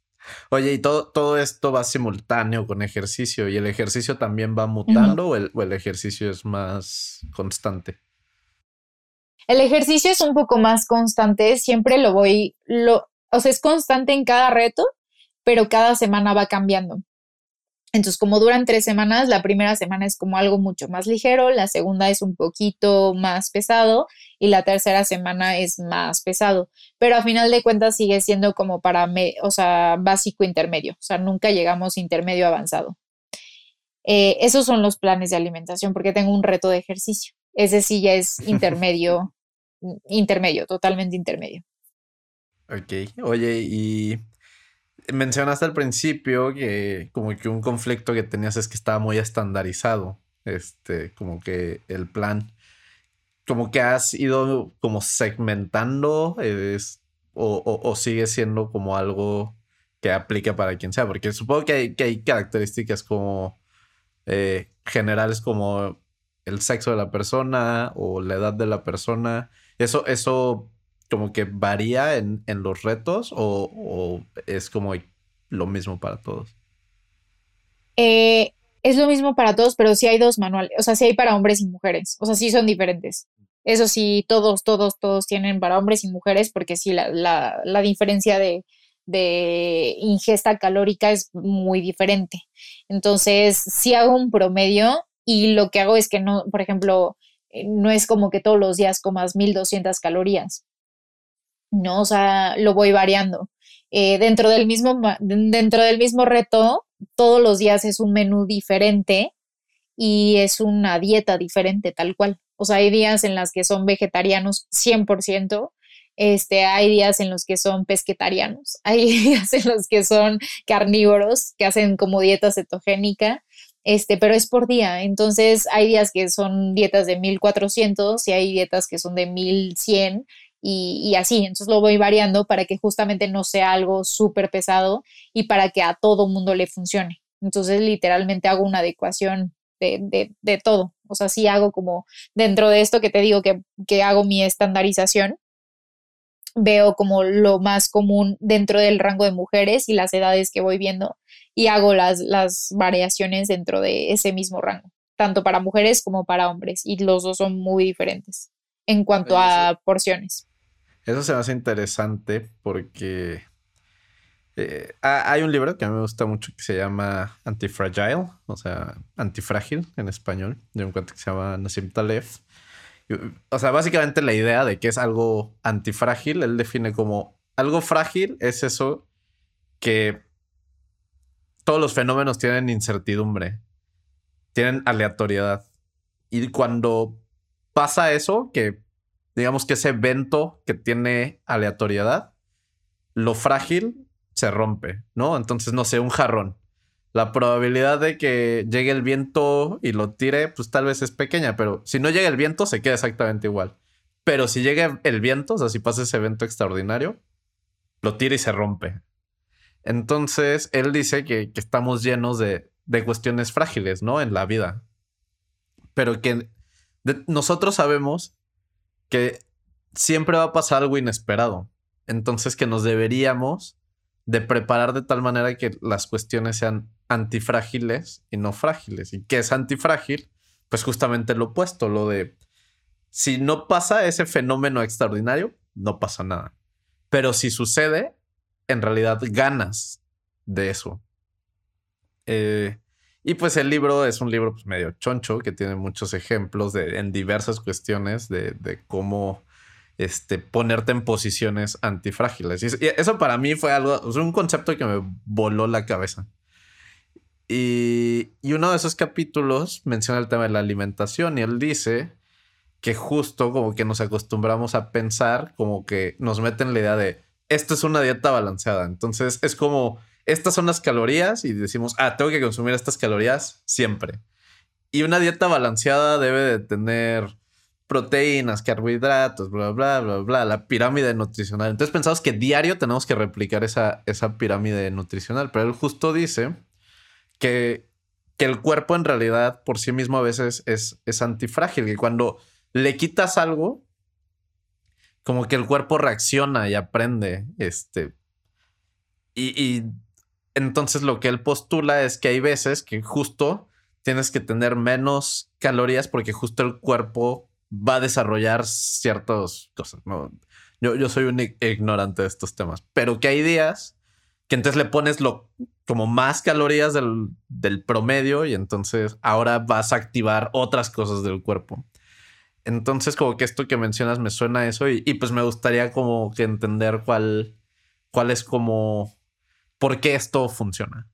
Oye, ¿y todo, todo esto va simultáneo con ejercicio? ¿Y el ejercicio también va mutando o, el, ejercicio es más constante? El ejercicio es un poco más constante, siempre lo voy, lo, o sea, es constante en cada reto, pero cada semana va cambiando. Entonces, como duran tres semanas, la primera semana es como algo mucho más ligero, la segunda es un poquito más pesado y la tercera semana es más pesado. Pero a final de cuentas sigue siendo como para, o sea, básico intermedio, o sea, nunca llegamos intermedio avanzado. Eh, esos son los planes de alimentación porque tengo un reto de ejercicio. Ese sí ya es [LAUGHS] intermedio, intermedio, totalmente intermedio. Ok, oye, y mencionaste al principio que como que un conflicto que tenías es que estaba muy estandarizado, este, como que el plan, como que has ido como segmentando o, sigue siendo como algo que aplica para quien sea, porque supongo que hay, que hay características como eh, generales como el sexo de la persona o la edad de la persona. Eso, eso como que varía en, los retos o, es como lo mismo para todos? Eh, es lo mismo para todos, pero sí hay dos manuales, o sea, sí hay para hombres y mujeres, o sea, sí son diferentes. Eso sí, todos, todos, todos tienen para hombres y mujeres, porque sí, la, diferencia de, de ingesta calórica es muy diferente. Entonces, sí hago un promedio y lo que hago es que no, por ejemplo, eh, no es como que todos los días comas 1200 calorías. ¿No? O sea, lo voy variando. Eh, dentro, del mismo, dentro del mismo reto, todos los días es un menú diferente y es una dieta diferente, tal cual. O sea, hay días en las que son vegetarianos 100%, este, hay días en los que son pesquetarianos, [LAUGHS] hay días en los que son carnívoros, que hacen como dieta cetogénica, este, pero es por día. Entonces, hay días que son dietas de 1400 y hay dietas que son de 1100 y, así, entonces lo voy variando para que justamente no sea algo súper pesado y para que a todo mundo le funcione. Entonces literalmente hago una adecuación de, de, todo. O sea, sí hago como dentro de esto que te digo que, que hago mi estandarización, veo como lo más común dentro del rango de mujeres y las edades que voy viendo y hago las, las variaciones dentro de ese mismo rango, tanto para mujeres como para hombres y los dos son muy diferentes en cuanto a porciones. Eso se me hace interesante porque eh, hay un libro que a mí me gusta mucho que se llama Antifragile, o sea, antifrágil en español, de un cuento que se llama Nassim Taleb. O sea, básicamente la idea de que es algo antifrágil, él define como algo frágil es eso que todos los fenómenos tienen incertidumbre, tienen aleatoriedad. Y cuando pasa eso, que digamos que ese evento que tiene aleatoriedad, lo frágil se rompe, ¿no? Entonces, no sé, un jarrón. La probabilidad de que llegue el viento y lo tire, pues tal vez es pequeña, pero si no llega el viento, se queda exactamente igual. pero si llega el viento, o sea, si pasa ese evento extraordinario, lo tira y se rompe. Entonces, él dice que, estamos llenos de, de, cuestiones frágiles, ¿no? En la vida. Pero que nosotros sabemos que siempre va a pasar algo inesperado. Entonces, que nos deberíamos de preparar de tal manera que las cuestiones sean antifrágiles y no frágiles. ¿Y que es antifrágil? Pues justamente lo opuesto, lo de si no pasa ese fenómeno extraordinario, no pasa nada. Pero si sucede, en realidad ganas de eso. Eh, y pues el libro es un libro pues, medio choncho que tiene muchos ejemplos de, en diversas cuestiones de, de cómo este, ponerte en posiciones antifrágiles. Y eso para mí fue algo, un concepto que me voló la cabeza. Y, y, uno de esos capítulos menciona el tema de la alimentación y él dice que justo como que nos acostumbramos a pensar, como que nos meten la idea de, esto es una dieta balanceada. Entonces es como, estas son las calorías y decimos, ah, tengo que consumir estas calorías siempre. Y una dieta balanceada debe de tener proteínas, carbohidratos, bla, bla, bla, bla, la pirámide nutricional. Entonces pensamos que diario tenemos que replicar esa, esa pirámide nutricional, pero él justo dice que, que el cuerpo en realidad por sí mismo a veces es, es antifrágil, que cuando le quitas algo, como que el cuerpo reacciona y aprende, este, y, y entonces lo que él postula es que hay veces que justo tienes que tener menos calorías porque justo el cuerpo va a desarrollar ciertas cosas. ¿no? Yo, yo soy un ignorante de estos temas, pero que hay días que entonces le pones lo, como más calorías del, del promedio y entonces ahora vas a activar otras cosas del cuerpo. Entonces, como que esto que mencionas me suena a eso y, y, pues me gustaría como que entender cuál, cuál es como, por qué esto funciona.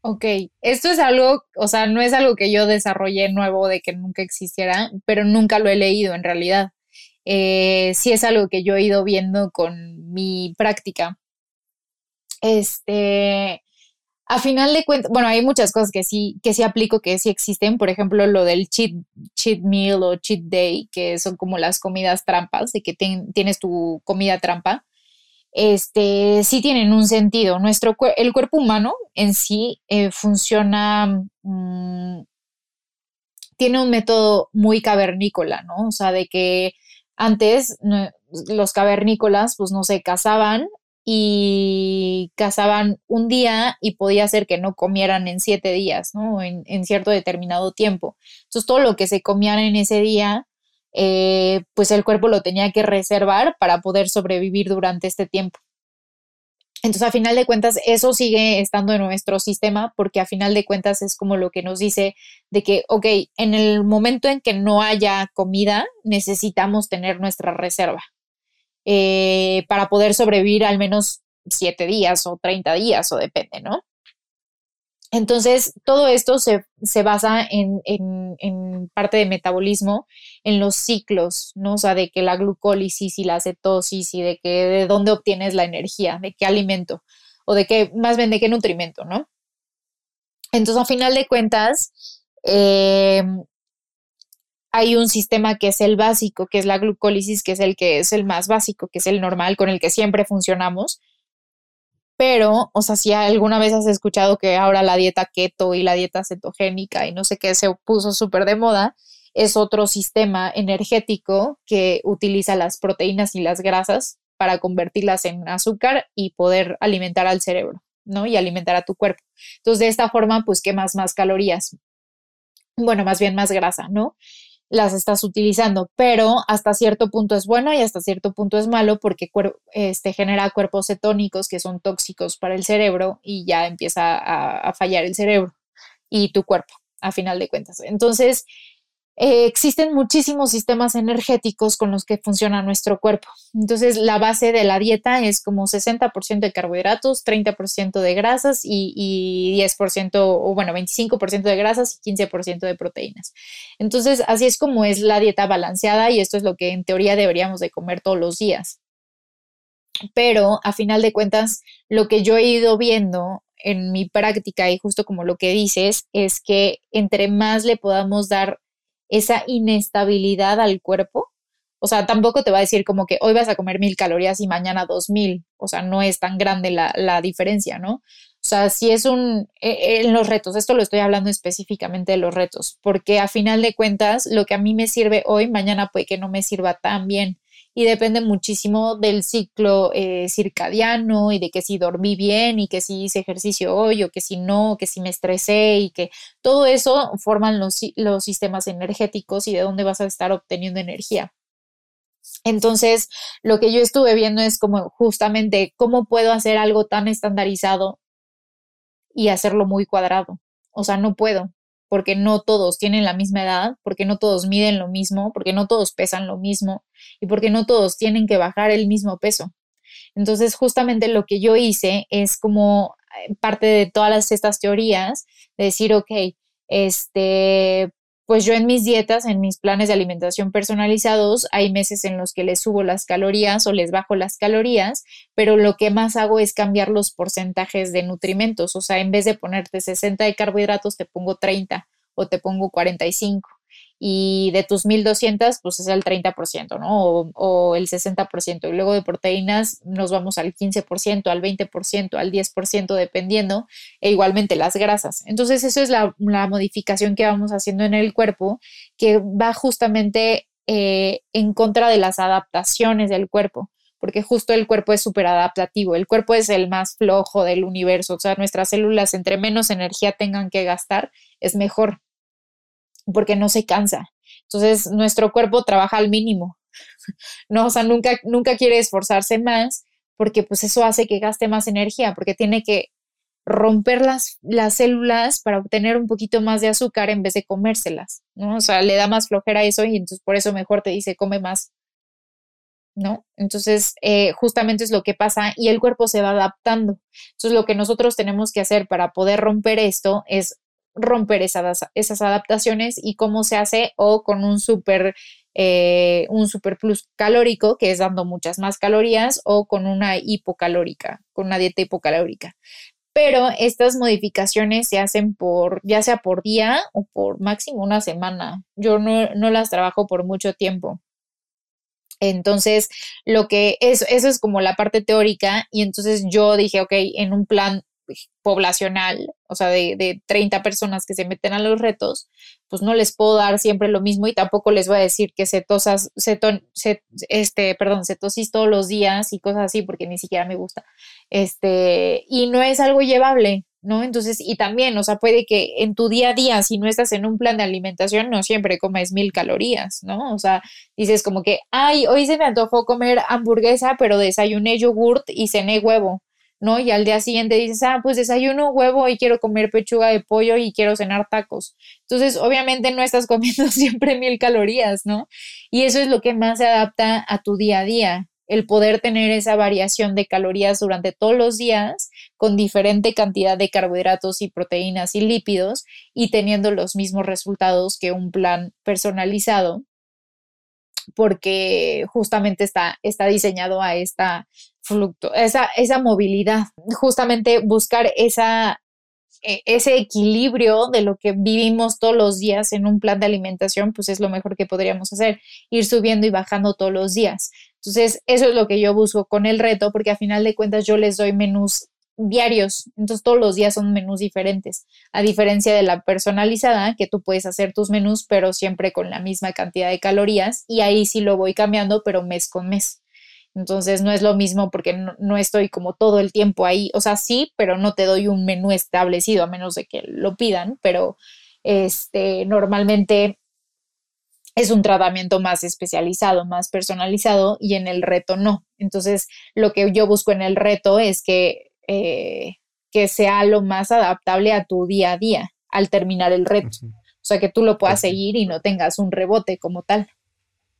Ok, esto es algo, o sea, no es algo que yo desarrollé nuevo de que nunca existiera, pero nunca lo he leído en realidad. Eh, sí es algo que yo he ido viendo con mi práctica. Este, a final de cuentas, bueno, hay muchas cosas que sí, que sí aplico, que sí existen. Por ejemplo, lo del cheat, cheat meal o cheat day, que son como las comidas trampas, de que tienes tu comida trampa este, sí tienen un sentido. Nuestro, el cuerpo humano en sí eh, funciona, mm, tiene un método muy cavernícola, ¿no? O sea, de que antes los cavernícolas pues no se cazaban y cazaban un día y podía ser que no comieran en siete días, ¿no? En, en cierto determinado tiempo. Entonces todo lo que se comían en ese día eh, pues el cuerpo lo tenía que reservar para poder sobrevivir durante este tiempo. Entonces, a final de cuentas, eso sigue estando en nuestro sistema porque a final de cuentas es como lo que nos dice de que, ok, en el momento en que no haya comida, necesitamos tener nuestra reserva eh, para poder sobrevivir al menos siete días o 30 días o depende, ¿no? Entonces, todo esto se, basa en, parte de metabolismo, en los ciclos, ¿no? O sea, de que la glucólisis y la cetosis y de que de dónde obtienes la energía, de qué alimento, o de qué, más bien de qué nutrimento, ¿no? Entonces, a final de cuentas, em, hay un sistema que es el básico, que es la glucólisis, que es el que es el más básico, que es el normal, con el que siempre funcionamos pero, o sea, si alguna vez has escuchado que ahora la dieta keto y la dieta cetogénica y no sé qué se puso súper de moda, es otro sistema energético que utiliza las proteínas y las grasas para convertirlas en azúcar y poder alimentar al cerebro, ¿no? Y alimentar a tu cuerpo. Entonces, de esta forma, pues quemas más calorías. Bueno, más bien más grasa, ¿no? Las estás utilizando, pero hasta cierto punto es bueno y hasta cierto punto es malo porque este, genera cuerpos cetónicos que son tóxicos para el cerebro y ya empieza a fallar el cerebro y tu cuerpo, a final de cuentas. Entonces, eh, existen muchísimos sistemas energéticos con los que funciona nuestro cuerpo. Entonces, la base de la dieta es como 60% de carbohidratos, 30% de grasas y, 10%, o bueno, 25% de grasas y 15% de proteínas. Entonces, así es como es la dieta balanceada y esto es lo que en teoría deberíamos de comer todos los días. Pero, a final de cuentas, lo que yo he ido viendo en mi práctica y justo como lo que dices, es que entre más le podamos dar esa inestabilidad al cuerpo, O sea, tampoco te va a decir como que hoy vas a comer mil calorías y mañana dos mil. O sea, no es tan grande la, la diferencia, ¿no? O sea, si es un, e, en los retos, esto lo estoy hablando específicamente de los retos, porque a final de cuentas, lo que a mí me sirve hoy, mañana puede que no me sirva tan bien y depende muchísimo del ciclo eh, circadiano y de que si dormí bien y que si hice ejercicio hoy o que si no, que si me estresé y que todo eso forman los, los sistemas energéticos y de dónde vas a estar obteniendo energía. Entonces, lo que yo estuve viendo es como justamente cómo puedo hacer algo tan estandarizado y hacerlo muy cuadrado. O sea, no puedo porque no todos tienen la misma edad, porque no todos miden lo mismo, porque no todos pesan lo mismo y porque no todos tienen que bajar el mismo peso. Entonces, justamente lo que yo hice es como eh, parte de todas estas teorías, de decir, ok, este, pues yo en mis dietas, en mis planes de alimentación personalizados, hay meses en los que les subo las calorías o les bajo las calorías, pero lo que más hago es cambiar los porcentajes de nutrimentos, o sea, en vez de ponerte 60 de carbohidratos, te pongo 30 o te pongo 45 y de tus 1200, pues es el 30%, ¿no? O, o, el 60%. Y luego de proteínas nos vamos al 15%, al 20%, al 10%, dependiendo, e igualmente las grasas. Entonces, eso es la, modificación que vamos haciendo en el cuerpo, que va justamente eh, en contra de las adaptaciones del cuerpo porque justo el cuerpo es súper adaptativo, el cuerpo es el más flojo del universo, o sea, nuestras células entre menos energía tengan que gastar, es mejor porque no se cansa. Entonces, nuestro cuerpo trabaja al mínimo. [LAUGHS] No, o sea, nunca, nunca quiere esforzarse más porque pues eso hace que gaste más energía, porque tiene que romper las, las células para obtener un poquito más de azúcar en vez de comérselas, ¿no? O sea, le da más flojera eso y entonces por eso mejor te dice come más, ¿no? Entonces, eh, justamente es lo que pasa y el cuerpo se va adaptando. Entonces, lo que nosotros tenemos que hacer para poder romper esto es romper esas, esas adaptaciones y cómo se hace o con un super, eh, un plus calórico, que es dando muchas más calorías, o con una hipocalórica, con una dieta hipocalórica. Pero estas modificaciones se hacen por, ya sea por día o por máximo una semana. Yo no, no las trabajo por mucho tiempo. Entonces, lo que es, eso es como la parte teórica y entonces yo dije, ok, en un plan poblacional, o sea, de, de 30 personas que se meten a los retos, pues no les puedo dar siempre lo mismo y tampoco les voy a decir que se tosas, se, este, perdón, se todos los días y cosas así, porque ni siquiera me gusta. Este, y no es algo llevable, ¿no? Entonces, y también, o sea, puede que en tu día a día, si no estás en un plan de alimentación, no siempre comes mil calorías, ¿no? O sea, dices como que, ay, hoy se me antojó comer hamburguesa, pero desayuné yogurt y cené huevo. ¿No? Y al día siguiente dices, ah, pues desayuno huevo y quiero comer pechuga de pollo y quiero cenar tacos. Entonces, obviamente no estás [LAUGHS] comiendo siempre mil calorías, ¿no? Y eso es lo que más se adapta a tu día a día, el poder tener esa variación de calorías durante todos los días con diferente cantidad de carbohidratos y proteínas y lípidos y teniendo los mismos resultados que un plan personalizado porque justamente está, está diseñado a esta flucto, esa, esa movilidad, justamente buscar esa, e, ese equilibrio de lo que vivimos todos los días en un plan de alimentación, pues es lo mejor que podríamos hacer, ir subiendo y bajando todos los días. Entonces, eso es lo que yo busco con el reto, porque a final de cuentas yo les doy menús diarios, entonces todos los días son menús diferentes, a diferencia de la personalizada, que tú puedes hacer tus menús, pero siempre con la misma cantidad de calorías, y ahí sí lo voy cambiando, pero mes con mes. Entonces no es lo mismo porque no, estoy como todo el tiempo ahí. O sea, sí, pero no te doy un menú establecido a menos de que lo pidan, pero este normalmente es un tratamiento más especializado, más personalizado y en el reto no. Entonces, lo que yo busco en el reto es que, eh, que sea lo más adaptable a tu día a día al terminar el reto. O sea, que tú lo puedas seguir y no tengas un rebote como tal.